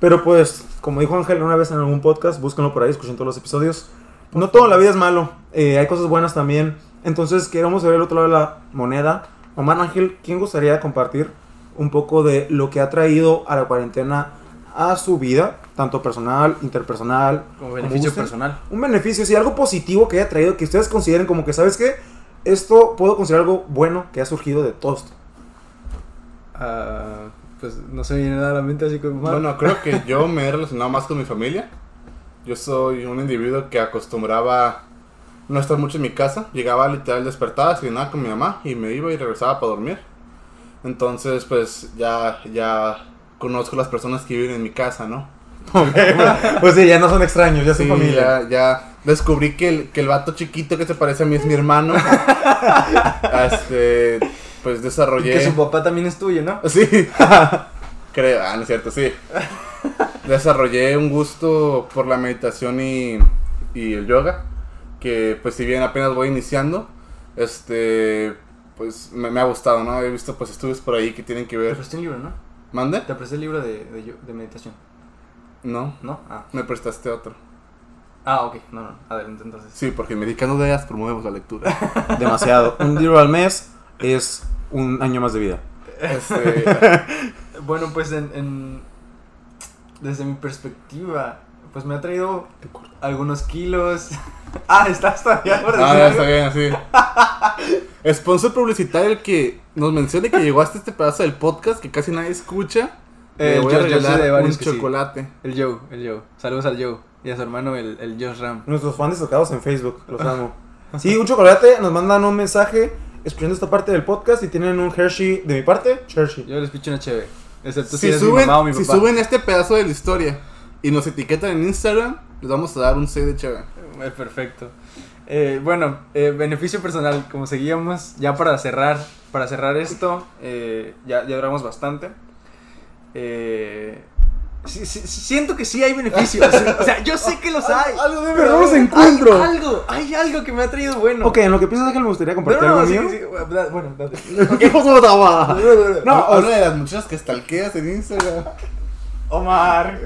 pero pues como dijo Ángel una vez en algún podcast, búsquenlo por ahí, escuchen todos los episodios. No todo en la vida es malo, eh, hay cosas buenas también. Entonces queremos ver el otro lado de la moneda. Omar Ángel, ¿quién gustaría compartir un poco de lo que ha traído a la cuarentena a su vida, tanto personal, interpersonal, Como beneficio personal. un beneficio, sí, algo positivo que haya traído, que ustedes consideren como que, ¿sabes qué? Esto puedo considerar algo bueno que ha surgido de todo esto. Ah, pues no se me viene nada a la mente así como Bueno, creo que yo me he relacionado más con mi familia. Yo soy un individuo que acostumbraba no estar mucho en mi casa. Llegaba literal despertada, nada con mi mamá y me iba y regresaba para dormir. Entonces, pues ya, ya conozco las personas que viven en mi casa, ¿no? pues sí, ya no son extraños, ya son Sí, familia. ya, ya descubrí que el, que el vato chiquito que se parece a mí es mi hermano. este, pues desarrollé. que su papá también es tuyo, ¿no? Sí. Creo, ah, no es cierto, sí. Desarrollé un gusto por la meditación y, y el yoga. Que pues si bien apenas voy iniciando, este pues me, me ha gustado, ¿no? He visto pues estudios por ahí que tienen que Te ver. presté un libro, ¿no? ¿Mande? Te presté el libro de, de, meditación, No, ¿no? Ah. me prestaste otro. ah, ok, no, no, adelante entonces. Sí, porque en Medicando de Ellas promovemos la lectura. Demasiado. un libro al mes es un año más de vida. Este, Bueno, pues en, en- desde mi perspectiva, pues me ha traído algunos kilos. ah, estás todavía por decir ah, ya está bien, así. Sponsor publicitario el que nos mencione que llegó hasta este pedazo del podcast que casi nadie escucha. Eh, Le voy yo- a yo sé regalar de varios un sí. chocolate. El Joe, el Joe. Saludos al Joe y a su hermano, el, el Josh Ram. Nuestros fans destacados en Facebook, los amo. Sí, un chocolate, nos mandan un mensaje escuchando esta parte del podcast y tienen un Hershey de mi parte, Hershey. Yo les picho una chévere. Excepto si, suben, mi mamá o mi si suben este pedazo de la historia y nos etiquetan en Instagram, les vamos a dar un 6 de chévere. Eh, Perfecto. Eh, bueno, eh, beneficio personal, como seguíamos, ya para cerrar, para cerrar esto, eh, ya, ya duramos bastante. Eh, sí- sí- siento que sí hay beneficios. o sea, yo sé que los hay. Algo debe Pero no los encuentro. Hay algo, hay algo que me ha traído bueno. Ok, en lo que piensas Ángel me gustaría No, compartir no, algo sí, mío. sí, bueno, date. ¿Qué pasó, Taba? No, Habla de las muchachas que stalkeas en Instagram. Omar.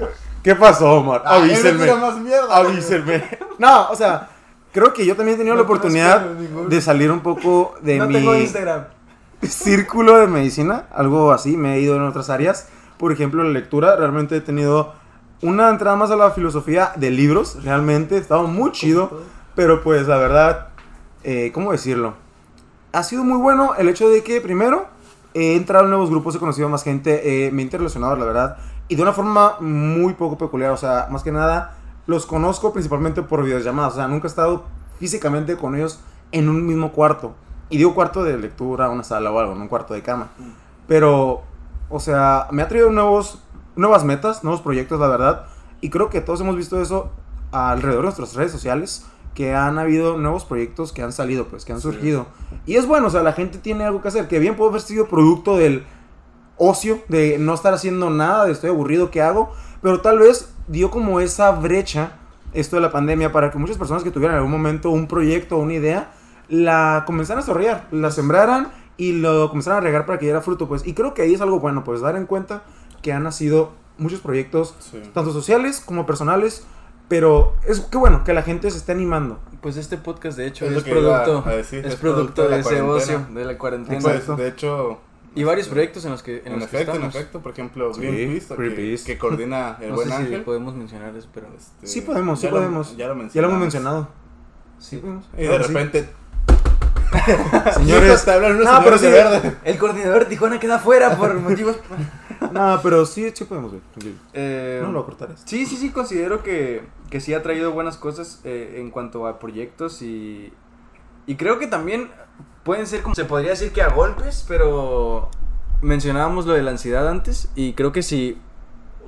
¿Qué pasó, Omar? Ah, Avísenme. más mierda. Avísenme. No, o sea, creo que yo también he tenido No la oportunidad de salir un poco de no mi tengo Instagram. círculo de medicina, algo así, me he ido en otras áreas. Por ejemplo, la lectura, realmente he tenido una entrada más a la filosofía de libros, realmente, ha estado muy chido, pero pues la verdad, eh, ¿cómo decirlo? Ha sido muy bueno el hecho de que primero he entrado en nuevos grupos, he conocido más gente, eh, me he interrelacionado, la verdad, y de una forma muy poco peculiar, o sea, más que nada, los conozco principalmente por videollamadas, o sea, nunca he estado físicamente con ellos en un mismo cuarto. Y digo cuarto de lectura, una sala o algo, no un cuarto de cama. Pero, o sea, me ha traído nuevos, nuevas metas, nuevos proyectos, la verdad. Y creo que todos hemos visto eso alrededor de nuestras redes sociales, que han habido nuevos proyectos que han salido, pues, que han Sí. surgido. Y es bueno, o sea, la gente tiene algo que hacer, que bien puede haber sido producto del ocio, de no estar haciendo nada, de estoy aburrido, ¿qué hago? Pero tal vez dio como esa brecha, esto de la pandemia, para que muchas personas que tuvieran en algún momento un proyecto o una idea, la comenzaran a desarrollar, la sembraran y lo comenzaran a regar para que diera fruto, pues. Y creo que ahí es algo bueno, pues, dar en cuenta que han nacido muchos proyectos, Sí. tanto sociales como personales, pero es que bueno que la gente se esté animando. Pues este podcast, de hecho, Es producto, a decir, es es producto producto de de ese ocio, de la cuarentena. Pues, de hecho... Y varios proyectos en los que, en En, los que efecto, en estamos. efecto. Por ejemplo, Sí, Greenpeace, que- Greenpeace. Que, coordina el No buen sé si ángel. podemos mencionar eso, pero... este, Sí podemos, sí ya lo- podemos. ya lo Ya lo hemos mencionado. Sí. podemos. Y de Claro, sí. repente... Señores, te hablan unos no, pero sí, de verde. El coordinador de Tijuana queda fuera por motivos... no, pero sí, sí podemos ver. Eh, No lo voy a cortar esto. Sí, sí, sí, considero que, que sí ha traído buenas cosas eh, en cuanto a proyectos y, y creo que también pueden ser como, se podría decir que a golpes, pero mencionábamos lo de la ansiedad antes y creo que si,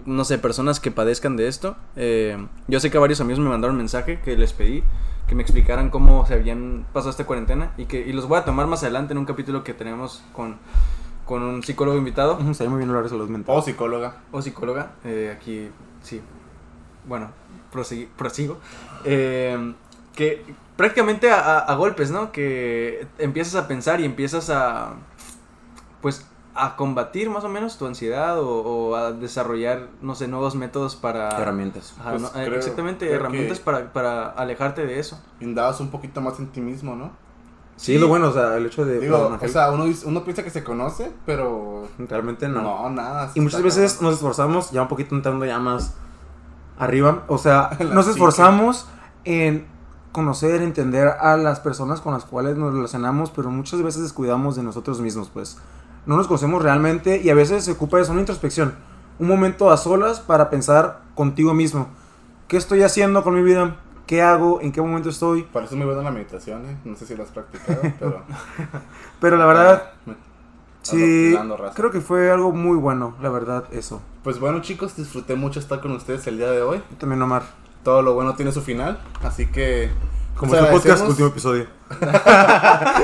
no sé, personas que padezcan de esto, eh, yo sé que varios amigos me mandaron mensaje que les pedí que me explicaran cómo se habían pasado esta cuarentena y que y los voy a tomar más adelante en un capítulo que tenemos con, con un psicólogo invitado Estaría muy bien hablar de salud mental. O psicóloga. o psicóloga, eh, aquí sí, bueno, prosegui- prosigo, eh, que prácticamente a, a- a golpes, ¿no? Que empiezas a pensar y empiezas a, pues, a combatir más o menos tu ansiedad o, o a desarrollar, no sé, nuevos métodos para... Herramientas. Ajá, Pues no, eh, creo- exactamente, creo herramientas para, para alejarte de eso. Indagas un poquito más en ti mismo, ¿no? Sí, lo bueno, o sea, el hecho de. Digo, o sea, uno, dice- uno piensa que se conoce, pero... realmente no. No, nada. Y muchas veces nos esforzamos, ya un poquito entrando ya más arriba. O sea, nos esforzamos en conocer, entender a las personas con las cuales nos relacionamos, pero muchas veces descuidamos de nosotros mismos, pues. No nos conocemos realmente y a veces se ocupa de una introspección. Un momento a solas para pensar contigo mismo. ¿Qué estoy haciendo con mi vida? ¿Qué hago? ¿En qué momento estoy? Para eso es muy buena la meditación, ¿eh? No sé si lo has practicado, pero... Pero la verdad, sí, creo que fue algo muy bueno, la verdad, eso. Pues bueno, chicos, disfruté mucho estar con ustedes el día de hoy. Yo también, Omar. Todo lo bueno tiene su final, así que... Como su podcast, último episodio.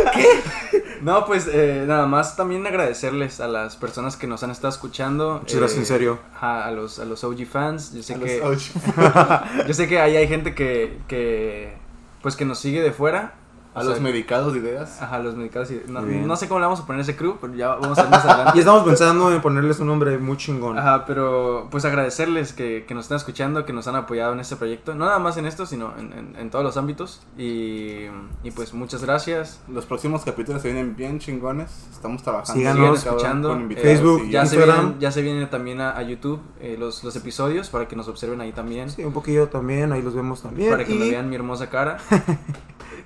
No, pues eh, nada más también agradecerles a las personas que nos han estado escuchando. Muchas gracias, eh, en serio. ajá, a los, a los OG fans. Yo sé A que... los- Yo sé que ahí hay gente que, que pues que nos sigue de fuera. A O los sea, medicados de ideas. Ajá, los medicados. y- No, no sé cómo le vamos a poner ese crew, pero ya vamos a ver más adelante. Y estamos pensando en ponerles un nombre muy chingón. Ajá, pero pues agradecerles que, que nos están escuchando, que nos han apoyado en este proyecto. No nada más en esto, sino en, en- en todos los ámbitos. Y, y pues muchas gracias. Los próximos capítulos se vienen bien chingones. Estamos trabajando. Síganos. Sigan escuchando, con invitados Facebook, Ya se, Instagram. vienen, ya se viene también a, a YouTube eh, los, los episodios para que nos observen ahí también. Sí, un poquillo también, ahí los vemos también. Para que y me vean mi hermosa cara.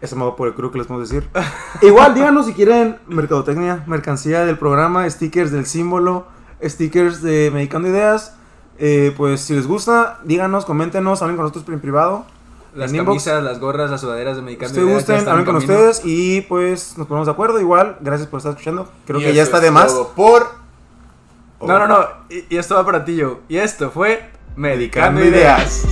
Ese me va por el crew que les podemos decir. Igual, díganos si quieren mercadotecnia, mercancía del programa, stickers del símbolo, stickers de Medicando Ideas. Eh, pues si les gusta, díganos, coméntenos, hablen con nosotros en privado. Las En inbox. camisas, las gorras, las sudaderas de Si Medicando Ideas ya gusten, hablen en con camino. ustedes y pues nos ponemos de acuerdo. Igual, gracias por estar escuchando. Creo y que ya eso está de más. Por... No, no, no. Y, y esto va para ti, Joe. Y esto fue Medicando Medicando Ideas.